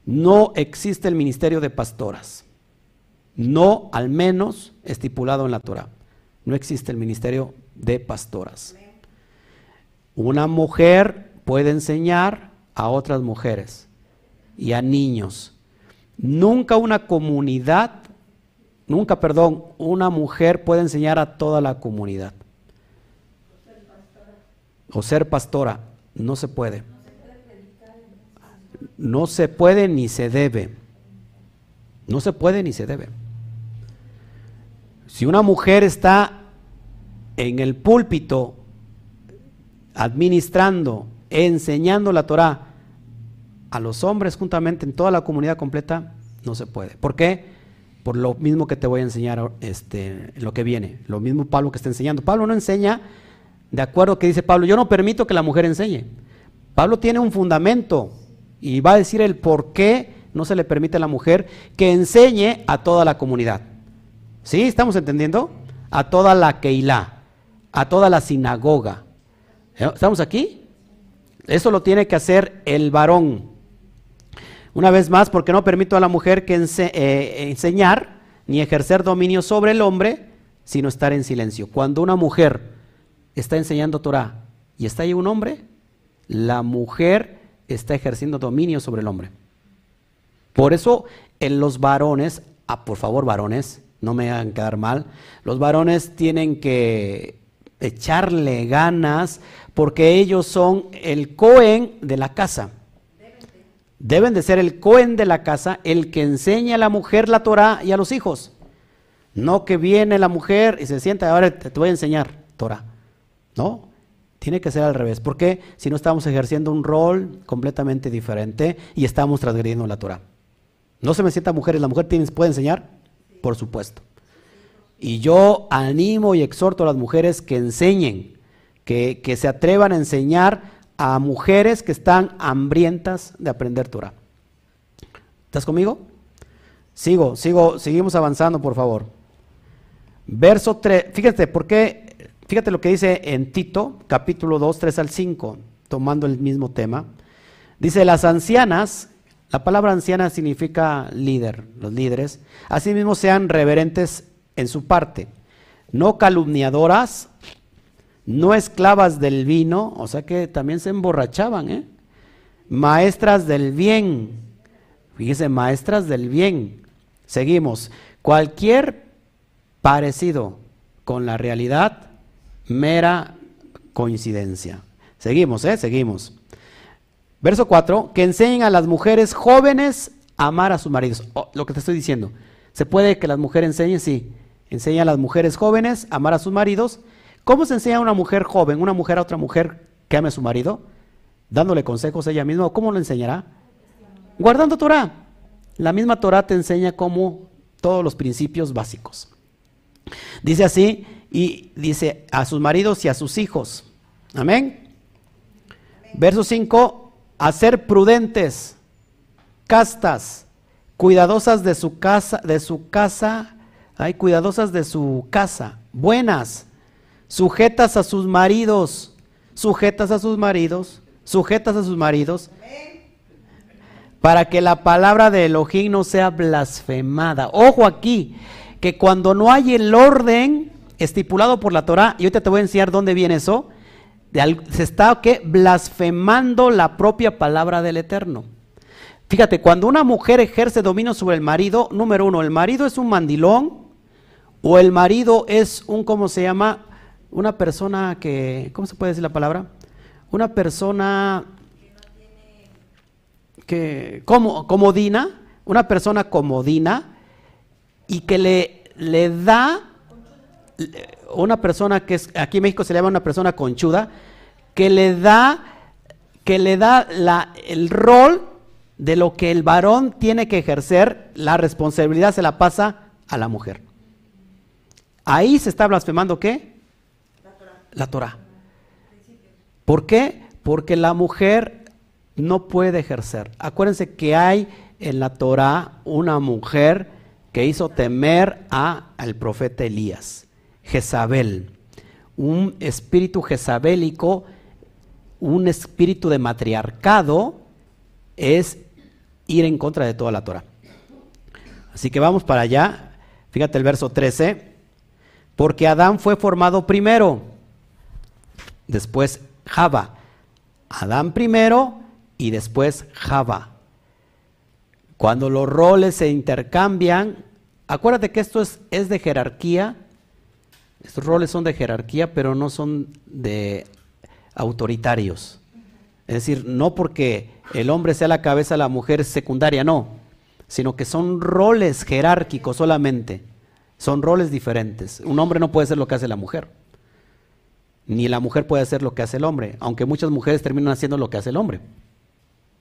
No existe el ministerio de pastoras. No, al menos estipulado en la Torah. No existe el ministerio de pastoras. Una mujer puede enseñar a otras mujeres y a niños. Nunca una comunidad, nunca, perdón, una mujer puede enseñar a toda la comunidad. O ser pastora, no se puede. No se puede ni se debe. No se puede ni se debe. Si una mujer está en el púlpito administrando, enseñando la Torah a los hombres juntamente en toda la comunidad completa, no se puede. ¿Por qué? Por lo mismo que te voy a enseñar este, lo que viene, lo mismo Pablo que está enseñando. Pablo no enseña, de acuerdo que dice Pablo, yo no permito que la mujer enseñe. Pablo tiene un fundamento y va a decir el por qué no se le permite a la mujer que enseñe a toda la comunidad. ¿Sí? ¿Estamos entendiendo? A toda la Keilah, a toda la sinagoga, ¿Eh? ¿Estamos aquí? Eso lo tiene que hacer el varón. Una vez más, porque no permito a la mujer que eh, enseñar ni ejercer dominio sobre el hombre, sino estar en silencio. Cuando una mujer está enseñando Torah y está ahí un hombre, la mujer está ejerciendo dominio sobre el hombre. Por eso en los varones, ah, por favor varones, no me hagan quedar mal, los varones tienen que echarle ganas porque ellos son el Cohen de la casa. Deben de ser el Cohen de la casa, el que enseña a la mujer la Torah y a los hijos. No que viene la mujer y se sienta, ahora te, voy a enseñar Torah. No, tiene que ser al revés. porque Si no estamos ejerciendo un rol completamente diferente y estamos transgrediendo la Torah. No se me sienta mujeres, ¿la mujer puede enseñar? Por supuesto. Y yo animo y exhorto a las mujeres que enseñen, que, se atrevan a enseñar a mujeres que están hambrientas de aprender Torah. ¿Estás conmigo? Sigo, sigo, seguimos avanzando, por favor. Verso 3, fíjate, ¿por qué? Fíjate lo que dice en Tito, capítulo 2, 3 al 5, tomando el mismo tema. Dice, las ancianas, la palabra anciana significa líder, los líderes, asimismo sean reverentes en su parte, no calumniadoras, no esclavas del vino, o sea que también se emborrachaban, ¿eh? maestras del bien, fíjese, maestras del bien. Seguimos, cualquier parecido con la realidad, mera coincidencia. Seguimos, ¿eh? Seguimos. Verso 4, que enseñen a las mujeres jóvenes a amar a sus maridos. Oh, lo que te estoy diciendo. ¿Se puede que las mujeres enseñen? Sí. Enseña a las mujeres jóvenes a amar a sus maridos. ¿Cómo se enseña a una mujer joven, una mujer a otra mujer que ame a su marido? Dándole consejos a ella misma. ¿Cómo lo enseñará? Guardando Torah. La misma Torah te enseña cómo todos los principios básicos. Dice así, y dice a sus maridos y a sus hijos. Amén. Verso 5, a ser prudentes, castas, cuidadosas de su casa, de su casa hay cuidadosas de su casa, buenas, sujetas a sus maridos, sujetas a sus maridos, sujetas a sus maridos, para que la palabra de Elohim no sea blasfemada. Ojo aquí, que cuando no hay el orden estipulado por la Torah, y ahorita te voy a enseñar dónde viene eso, se está ¿qué? blasfemando la propia palabra del Eterno. Fíjate, cuando una mujer ejerce dominio sobre el marido, número uno, el marido es un mandilón, o el marido es un, ¿cómo se llama? Una persona que, ¿cómo se puede decir la palabra? una persona que como, comodina, una persona comodina y que le, le da una persona que es, aquí en México se llama una persona conchuda, que le da, que le da la, el rol de lo que el varón tiene que ejercer, la responsabilidad se la pasa a la mujer. Ahí se está blasfemando qué? La Torah. ¿Por qué? Porque la mujer no puede ejercer. Acuérdense que hay en la Torah una mujer que hizo temer a, al profeta Elías, Jezabel, un espíritu jezabélico, un espíritu de matriarcado, es ir en contra de toda la Torah. Así que vamos para allá. Fíjate el verso 13. Porque Adán fue formado primero, después Java. Adán primero y después Java. Cuando los roles se intercambian, acuérdate que esto es, es de jerarquía. Estos roles son de jerarquía, pero no son de autoritarios. Es decir, no porque el hombre sea la cabeza, la mujer secundaria, no, sino que son roles jerárquicos solamente, son roles diferentes. Un hombre no puede hacer lo que hace la mujer, ni la mujer puede hacer lo que hace el hombre, aunque muchas mujeres terminan haciendo lo que hace el hombre.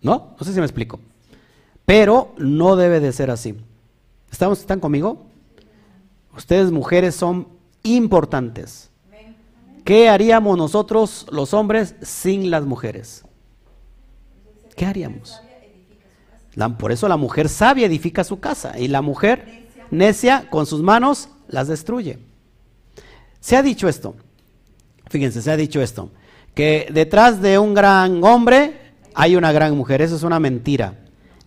¿No? No sé si me explico. Pero no debe de ser así. ¿Estamos, ¿Están conmigo? Ustedes mujeres son importantes. ¿Qué haríamos nosotros los hombres sin las mujeres? ¿qué haríamos? por eso la mujer sabia edifica su casa y la mujer necia con sus manos las destruye. Se ha dicho esto, fíjense, se ha dicho esto, que detrás de un gran hombre hay una gran mujer, eso es una mentira.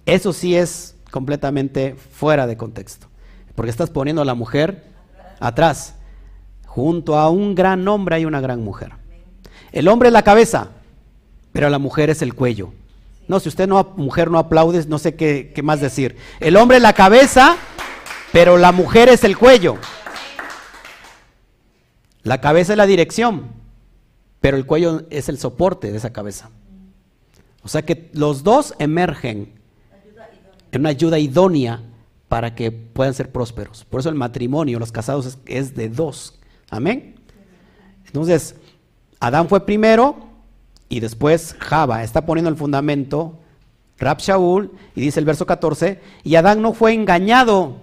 Eso sí es completamente fuera de contexto, porque estás poniendo a la mujer atrás. Junto a un gran hombre hay una gran mujer. El hombre es la cabeza, pero la mujer es el cuello. No, si usted no, mujer no aplaude, no sé qué, qué más decir. El hombre es la cabeza, pero la mujer es el cuello. La cabeza es la dirección, pero el cuello es el soporte de esa cabeza. O sea que los dos emergen en una ayuda idónea para que puedan ser prósperos. Por eso el matrimonio, los casados, es, es de dos. Amén. Entonces, Adán fue primero, y después Java está poniendo el fundamento, Rab Shaul, y dice el verso 14, y Adán no fue engañado,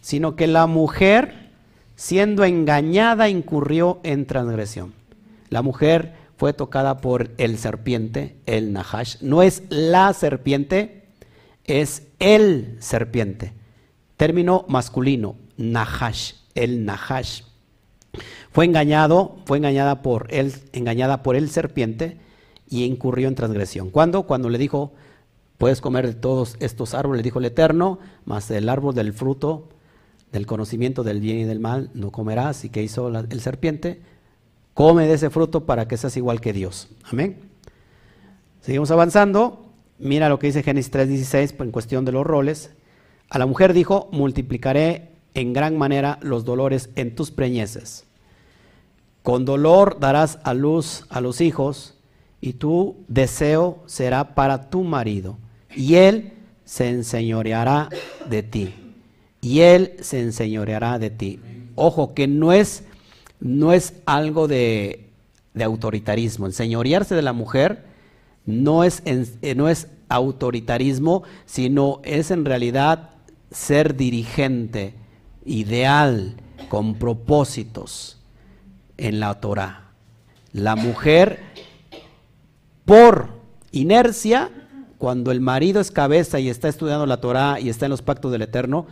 sino que la mujer, siendo engañada, incurrió en transgresión. La mujer fue tocada por el serpiente, el Nahash. No es la serpiente, es el serpiente. Término masculino, Nahash, el Nahash. Fue engañado, fue engañada por él, engañada por el serpiente y incurrió en transgresión. ¿Cuándo? Cuando le dijo, puedes comer de todos estos árboles, le dijo el Eterno, mas el árbol del fruto del conocimiento del bien y del mal no comerás. ¿Y qué hizo el serpiente? Come de ese fruto para que seas igual que Dios. Amén. Seguimos avanzando. Mira lo que dice Génesis 3:16 en cuestión de los roles. A la mujer dijo, multiplicaré en gran manera los dolores en tus preñeces. Con dolor darás a luz a los hijos, y tu deseo será para tu marido, y él se enseñoreará de ti. Y él se enseñoreará de ti. Ojo, que no es, no es algo de, de autoritarismo. Enseñorearse de la mujer no es, eh, no es autoritarismo, sino es en realidad ser dirigente, ideal, con propósitos en la Torah. La mujer, por inercia, cuando el marido es cabeza y está estudiando la Torah y está en los pactos del Eterno,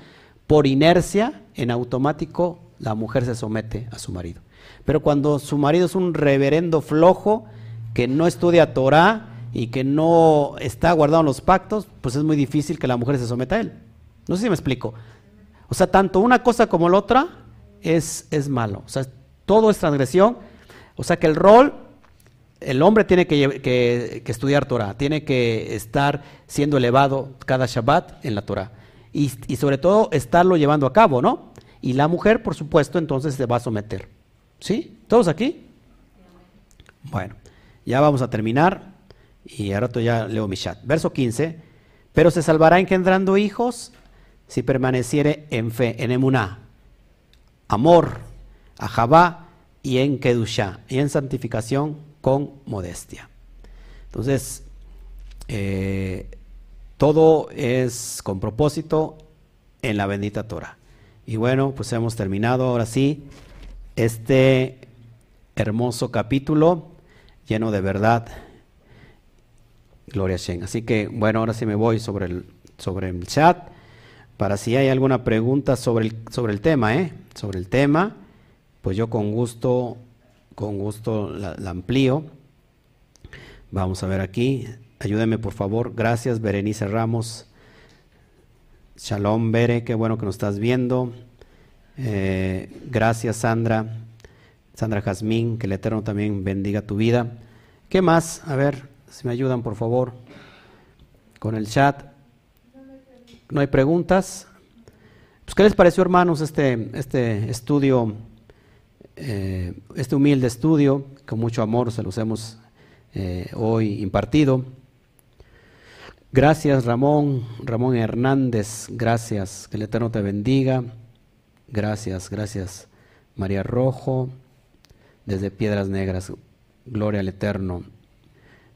por inercia, en automático, la mujer se somete a su marido. Pero cuando su marido es un reverendo flojo, que no estudia Torah y que no está guardado en los pactos, pues es muy difícil que la mujer se someta a él. No sé si me explico. O sea, tanto una cosa como la otra es, es malo. O sea, todo es transgresión. O sea que el rol, el hombre tiene que, estudiar Torah, tiene que estar siendo elevado cada Shabbat en la Torah. Y, sobre todo estarlo llevando a cabo, ¿no? Y la mujer, por supuesto, entonces se va a someter. ¿Sí? ¿Todos aquí? Bueno, Ya vamos a terminar y ahora ya leo mi chat. Verso 15. Pero se salvará engendrando hijos si permaneciere en fe, en emuná, amor, ajabá y en kedushá, y en santificación con modestia. Entonces, eh, todo es con propósito en la bendita Torah. Y bueno, pues hemos terminado ahora sí este hermoso capítulo lleno de verdad. Gloria a Shen. Así que bueno, ahora sí me voy sobre el, sobre el chat para si hay alguna pregunta sobre el, sobre el tema, ¿eh? Sobre el tema, pues yo con gusto, con gusto la, amplío. Vamos a ver aquí. Ayúdeme por favor. Gracias, Berenice Ramos. Shalom, Bere, qué bueno que nos estás viendo. Eh, gracias, Sandra. Sandra Jazmín, que el Eterno también bendiga tu vida. ¿Qué más? A ver, si me ayudan, por favor, con el chat. No hay preguntas. Pues, ¿Qué les pareció, hermanos, este, este estudio, eh, este humilde estudio? Con mucho amor se los hemos eh, hoy impartido. Gracias Ramón, Ramón Hernández, gracias, que el Eterno te bendiga. Gracias, gracias María Rojo, desde Piedras Negras, gloria al Eterno.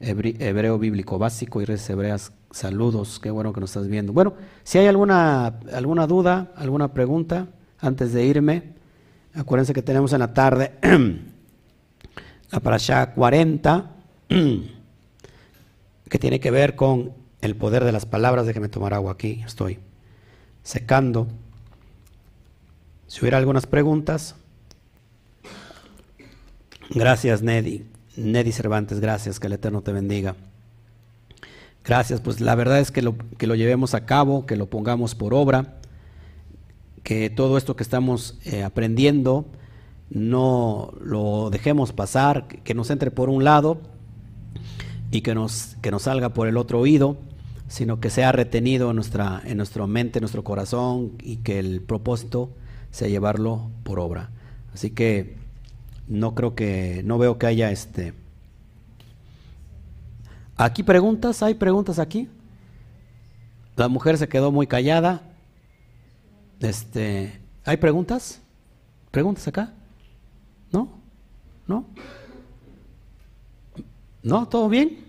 Hebreo bíblico básico y redes hebreas, saludos, qué bueno que nos estás viendo. Bueno, si hay alguna, alguna duda, alguna pregunta, antes de irme, acuérdense que tenemos en la tarde la parasha 40, que tiene que ver con el poder de las palabras. Déjeme tomar agua aquí, estoy secando. Si hubiera algunas preguntas. Gracias, Neddy. Neddy Cervantes, gracias, que el Eterno te bendiga. Gracias, pues la verdad es que lo, que lo llevemos a cabo, que lo pongamos por obra, que todo esto que estamos eh, aprendiendo no lo dejemos pasar, que nos entre por un lado y que nos, que nos salga por el otro oído sino que sea retenido en nuestra, en nuestra mente, en nuestro corazón y que el propósito sea llevarlo por obra. Así que no creo que, no veo que haya este. Aquí preguntas, hay preguntas aquí. La mujer se quedó muy callada. Este, ¿hay preguntas? ¿Preguntas acá? ¿No? ¿No? ¿No? ¿Todo bien?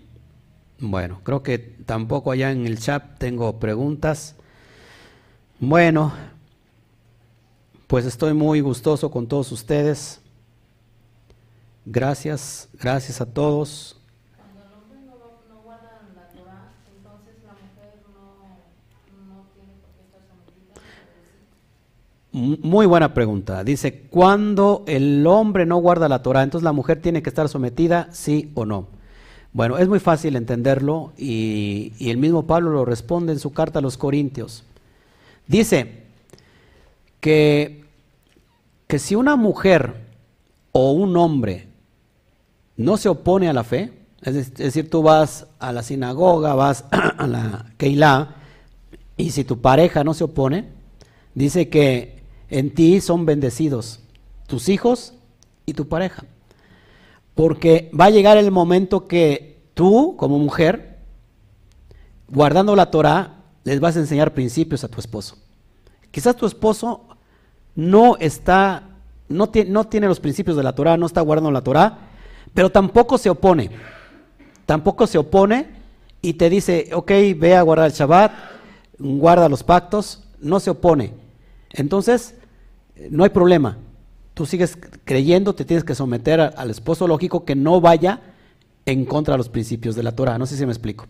Bueno, creo que tampoco allá en el chat tengo preguntas. Bueno, pues estoy muy gustoso con todos ustedes. Gracias, gracias a todos. Cuando el hombre no, guarda la Torah, entonces la mujer no, tiene por qué estar sometida. Muy buena pregunta. Dice, ¿cuándo el hombre no guarda la Torah, entonces la mujer tiene que estar sometida, sí o no? Bueno, es muy fácil entenderlo y, el mismo Pablo lo responde en su carta a los Corintios. Dice que, que si una mujer o un hombre no se opone a la fe, es decir, tú vas a la sinagoga, vas a la Keilah, y si tu pareja no se opone, dice que en ti son bendecidos tus hijos y tu pareja. Porque va a llegar el momento que tú, como mujer, guardando la Torah, les vas a enseñar principios a tu esposo. Quizás tu esposo no está, no, no tiene los principios de la Torah, no está guardando la Torah, pero tampoco se opone. Tampoco se opone y te dice, ok, ve a guardar el Shabbat, guarda los pactos, no se opone. Entonces, no hay problema tú sigues creyendo, te tienes que someter al esposo lógico que no vaya en contra de los principios de la Torah. No sé si me explico.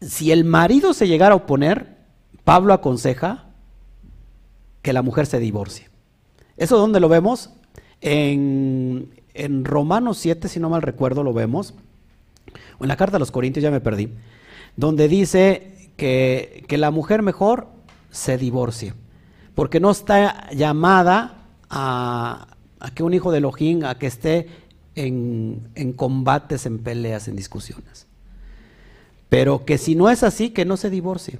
Si el marido se llegara a oponer, Pablo aconseja que la mujer se divorcie. ¿Eso dónde lo vemos? En, en Romanos 7, si no mal recuerdo, lo vemos. O en la carta a los Corintios, ya me perdí. Donde dice que, que la mujer mejor se divorcie. Porque no está llamada a, que un hijo de Elohim, a que esté en, en combates, en peleas, en discusiones. Pero que si no es así, que no se divorcie.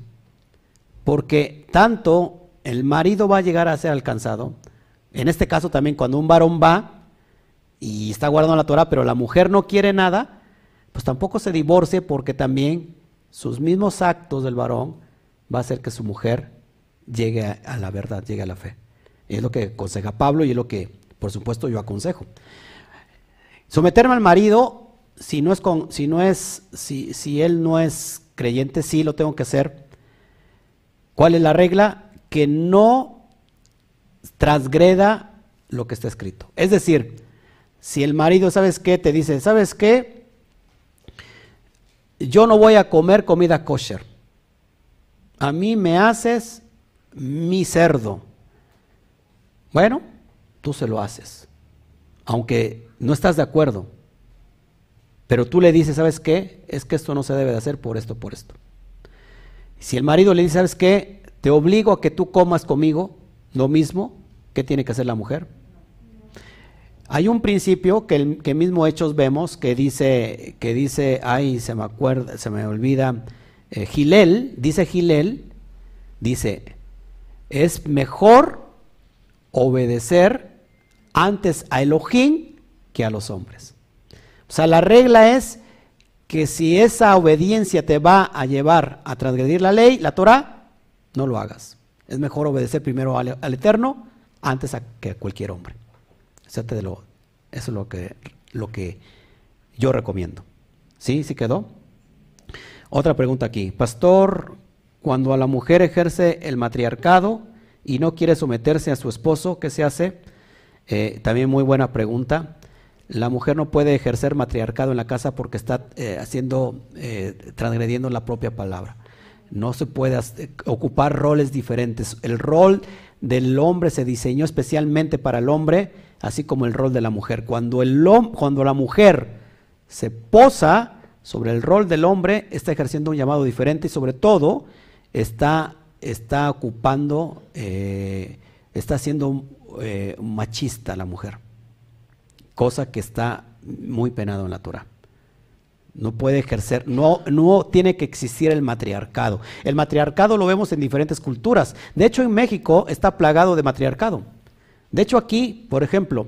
Porque tanto el marido va a llegar a ser alcanzado, en este caso también cuando un varón va y está guardando la Torah, pero la mujer no quiere nada, pues tampoco se divorcie porque también sus mismos actos del varón va a hacer que su mujer llegue a, la verdad, llegue a la fe. es lo que aconseja Pablo y es lo que, por supuesto, yo aconsejo. Someterme al marido, si no es con, si no es, si, si él no es creyente, sí lo tengo que hacer. ¿Cuál es la regla? Que no transgreda lo que está escrito. Es decir, si el marido, ¿sabes qué? Te dice, ¿sabes qué? Yo no voy a comer comida kosher. A mí me haces mi cerdo. Bueno, tú se lo haces. Aunque no estás de acuerdo. Pero tú le dices, ¿sabes qué? Es que esto no se debe de hacer por esto, por esto. Si el marido le dice, ¿sabes qué? Te obligo a que tú comas conmigo lo mismo, ¿qué tiene que hacer la mujer? Hay un principio que, el, que mismo Hechos vemos que dice, que dice, ay, se me acuerda, se me olvida, eh, Gilel, dice Gilel, dice, es mejor obedecer antes a Elohim que a los hombres. O sea, la regla es que si esa obediencia te va a llevar a transgredir la ley, la Torah, no lo hagas. Es mejor obedecer primero al, Eterno antes a que a cualquier hombre de lo, eso es lo que, lo que yo recomiendo. ¿Sí? ¿Sí quedó? Otra pregunta aquí. Pastor, cuando a la mujer ejerce el matriarcado y no quiere someterse a su esposo, ¿qué se hace? Eh, también muy buena pregunta. La mujer no puede ejercer matriarcado en la casa porque está eh, haciendo, eh, transgrediendo la propia palabra. No se puede ocupar roles diferentes. El rol del hombre se diseñó especialmente para el hombre así como el rol de la mujer. Cuando, el, cuando la mujer se posa sobre el rol del hombre, está ejerciendo un llamado diferente y sobre todo está, está ocupando, eh, está siendo eh, machista la mujer, cosa que está muy penado en la Torah. No puede ejercer, no, no tiene que existir el matriarcado. El matriarcado lo vemos en diferentes culturas. De hecho, en México está plagado de matriarcado. De hecho, aquí, por ejemplo,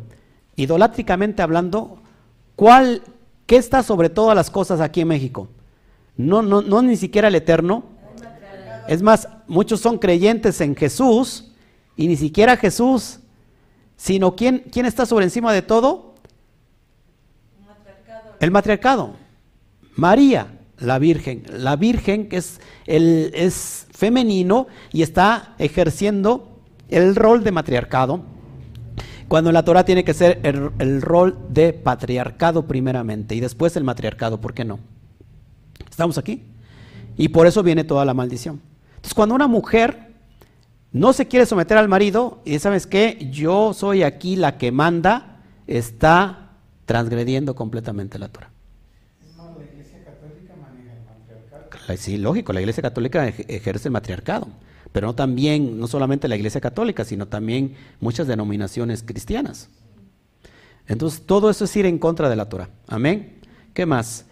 idolátricamente hablando, ¿cuál, ¿qué está sobre todas las cosas aquí en México? No, no, no ni siquiera el eterno. Es más, muchos son creyentes en Jesús y ni siquiera Jesús, sino ¿quién, quién está sobre encima de todo? El matriarcado. María, la Virgen. La Virgen que es, el, es femenino y está ejerciendo el rol de matriarcado cuando la Torah tiene que ser el, rol de patriarcado primeramente y después el matriarcado, ¿por qué no? ¿Estamos aquí? Y por eso viene toda la maldición. Entonces, cuando una mujer no se quiere someter al marido y sabes qué, yo soy aquí la que manda, está transgrediendo completamente la Torah. la Iglesia Católica maneja el matriarcado. Sí, lógico, la Iglesia Católica ejerce el matriarcado pero no también, no solamente la Iglesia Católica, sino también muchas denominaciones cristianas. Entonces, todo eso es ir en contra de la Torah. Amén. ¿Qué más?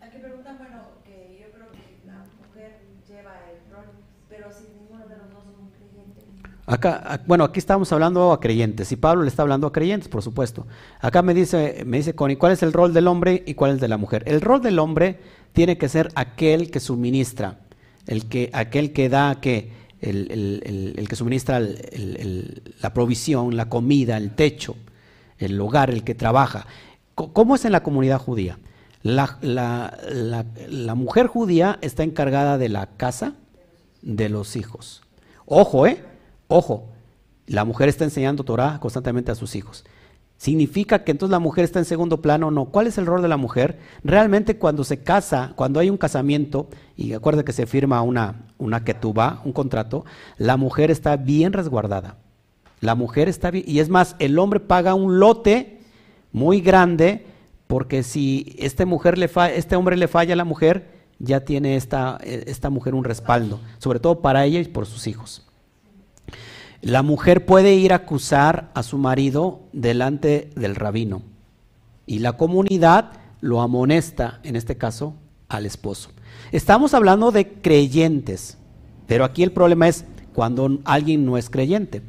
Aquí preguntan, bueno, que yo creo que la mujer lleva el rol, pero si ninguno de los dos son creyentes. Acá, bueno, aquí estamos hablando a creyentes, y Pablo le está hablando a creyentes, por supuesto. Acá me dice, me dice Connie, ¿cuál es el rol del hombre y cuál es el de la mujer? El rol del hombre tiene que ser aquel que suministra, el que, aquel que da, que el, que suministra la provisión, la comida, el techo, el hogar, el que trabaja. ¿Cómo es en la comunidad judía? La, la, mujer judía está encargada de la casa de los hijos. Ojo, ¿eh? Ojo. La mujer está enseñando Torah constantemente a sus hijos. ¿Significa que entonces la mujer está en segundo plano? No. ¿Cuál es el rol de la mujer? Realmente cuando se casa, cuando hay un casamiento, y acuerda que se firma una, una ketubá, un contrato, la mujer está bien resguardada. La mujer está bien, y es más, el hombre paga un lote muy grande, porque si este, mujer le este hombre le falla a la mujer, ya tiene esta, esta mujer un respaldo, sobre todo para ella y por sus hijos. La mujer puede ir a acusar a su marido delante del rabino y la comunidad lo amonesta, en este caso, al esposo. Estamos hablando de creyentes, pero aquí el problema es cuando alguien no es creyente.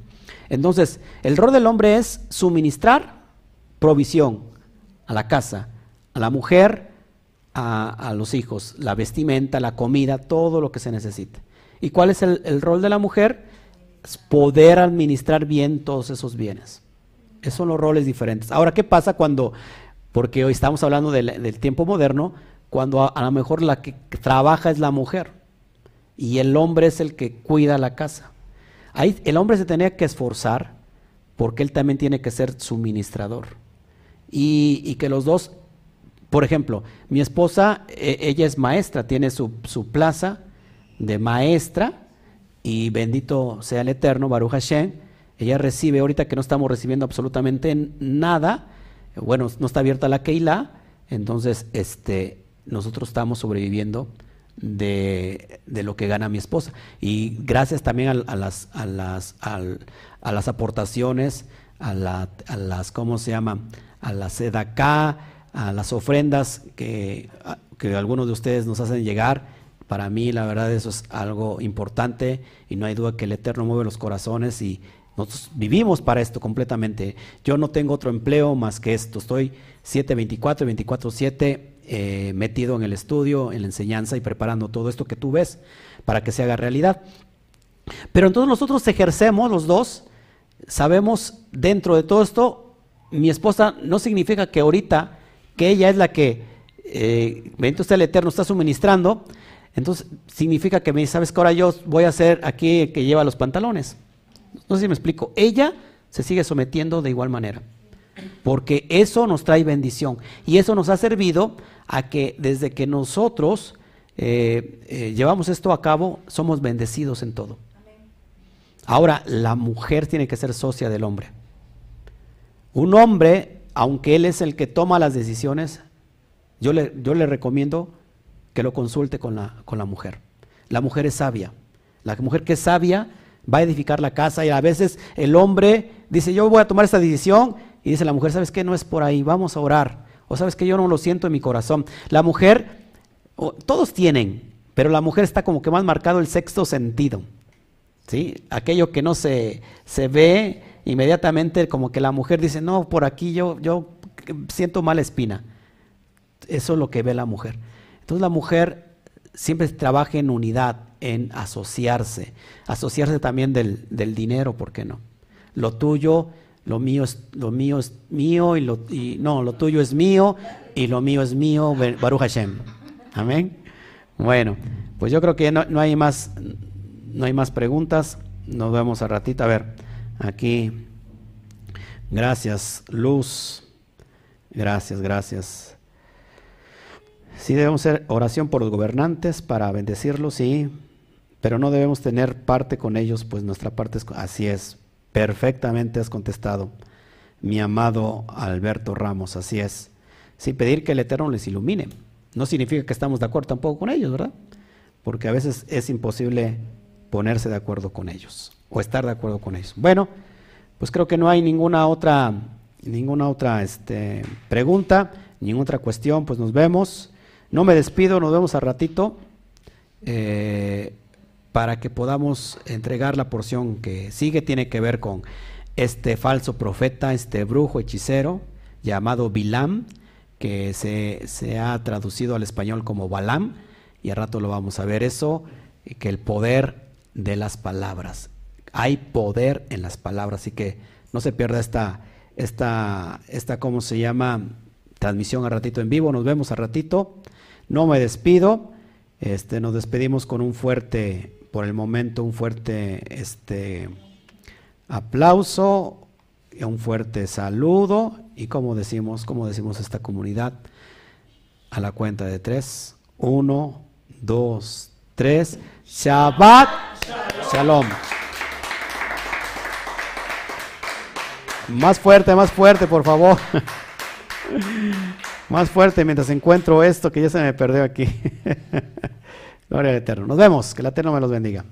Entonces, el rol del hombre es suministrar provisión a la casa, a la mujer, a, los hijos, la vestimenta, la comida, todo lo que se necesite. ¿Y cuál es el, el rol de la mujer? Poder administrar bien todos esos bienes. Esos son los roles diferentes. Ahora, ¿qué pasa cuando, porque hoy estamos hablando del, del tiempo moderno, cuando a, a lo mejor la que trabaja es la mujer y el hombre es el que cuida la casa? Ahí el hombre se tenía que esforzar porque él también tiene que ser suministrador. Y, y que los dos, por ejemplo, mi esposa, eh, ella es maestra, tiene su, su plaza de maestra y bendito sea el Eterno, Baruch Hashem, ella recibe, ahorita que no estamos recibiendo absolutamente nada, bueno, no está abierta la Keilah, entonces este, nosotros estamos sobreviviendo de, de lo que gana mi esposa. Y gracias también a, a las, a, las, al- a las aportaciones, a, la- a las, ¿cómo se llama? A la sedacá, a las ofrendas que, a- que algunos de ustedes nos hacen llegar. Para mí, la verdad, eso es algo importante y no hay duda que el Eterno mueve los corazones y nosotros vivimos para esto completamente. Yo no tengo otro empleo más que esto. Estoy 724 y 24-7 eh, metido en el estudio, en la enseñanza y preparando todo esto que tú ves para que se haga realidad. Pero entonces nosotros ejercemos los dos, sabemos dentro de todo esto, mi esposa no significa que ahorita, que ella es la que, eh, bendito el Eterno, está suministrando, entonces significa que me dice, sabes que ahora yo voy a ser aquí el que lleva los pantalones. No sé si me explico, ella se sigue sometiendo de igual manera, porque eso nos trae bendición y eso nos ha servido a que desde que nosotros eh, eh, llevamos esto a cabo, somos bendecidos en todo. Ahora, la mujer tiene que ser socia del hombre. Un hombre, aunque él es el que toma las decisiones, yo le recomiendo que lo consulte con la, con la mujer. La mujer es sabia. La mujer que es sabia va a edificar la casa y a veces el hombre dice, yo voy a tomar esta decisión y dice la mujer, ¿sabes qué? No es por ahí, vamos a orar. O sabes que yo no lo siento en mi corazón. La mujer, todos tienen, pero la mujer está como que más marcado el sexto sentido. ¿sí? Aquello que no se, se ve inmediatamente, como que la mujer dice, no, por aquí yo, yo siento mala espina. Eso es lo que ve la mujer. Entonces la mujer siempre trabaja en unidad, en asociarse, asociarse también del, del dinero, ¿por qué no? Lo tuyo, lo mío es, lo mío es mío y, lo, y no, lo tuyo es mío y lo mío es mío, Baruch Hashem. Amén. Bueno, pues yo creo que no, no hay más, no hay más preguntas. Nos vemos a ratito. A ver, aquí. Gracias, Luz. Gracias, gracias. Sí debemos hacer oración por los gobernantes para bendecirlos, sí, pero no debemos tener parte con ellos, pues nuestra parte es, así es, perfectamente has contestado, mi amado Alberto Ramos, así es. Sí, pedir que el Eterno les ilumine. No significa que estamos de acuerdo tampoco con ellos, ¿verdad? Porque a veces es imposible ponerse de acuerdo con ellos o estar de acuerdo con ellos. Bueno, pues creo que no hay ninguna otra, ninguna otra este, pregunta, ninguna otra cuestión, pues nos vemos. No me despido, nos vemos a ratito eh, para que podamos entregar la porción que sigue, tiene que ver con este falso profeta, este brujo hechicero llamado Bilam, que se, se ha traducido al español como Balam, y al rato lo vamos a ver eso, que el poder de las palabras. Hay poder en las palabras, así que no se pierda esta, esta, esta, ¿cómo se llama? Transmisión a ratito en vivo, nos vemos a ratito. No me despido, este, nos despedimos con un fuerte, por el momento, un fuerte este, aplauso, un fuerte saludo y como decimos, como decimos esta comunidad, a la cuenta de tres, uno, dos, tres, Shabbat Shalom. Más fuerte, más fuerte, por favor. Más fuerte mientras encuentro esto que ya se me perdió aquí. Gloria al Eterno. Nos vemos. Que el Eterno me los bendiga.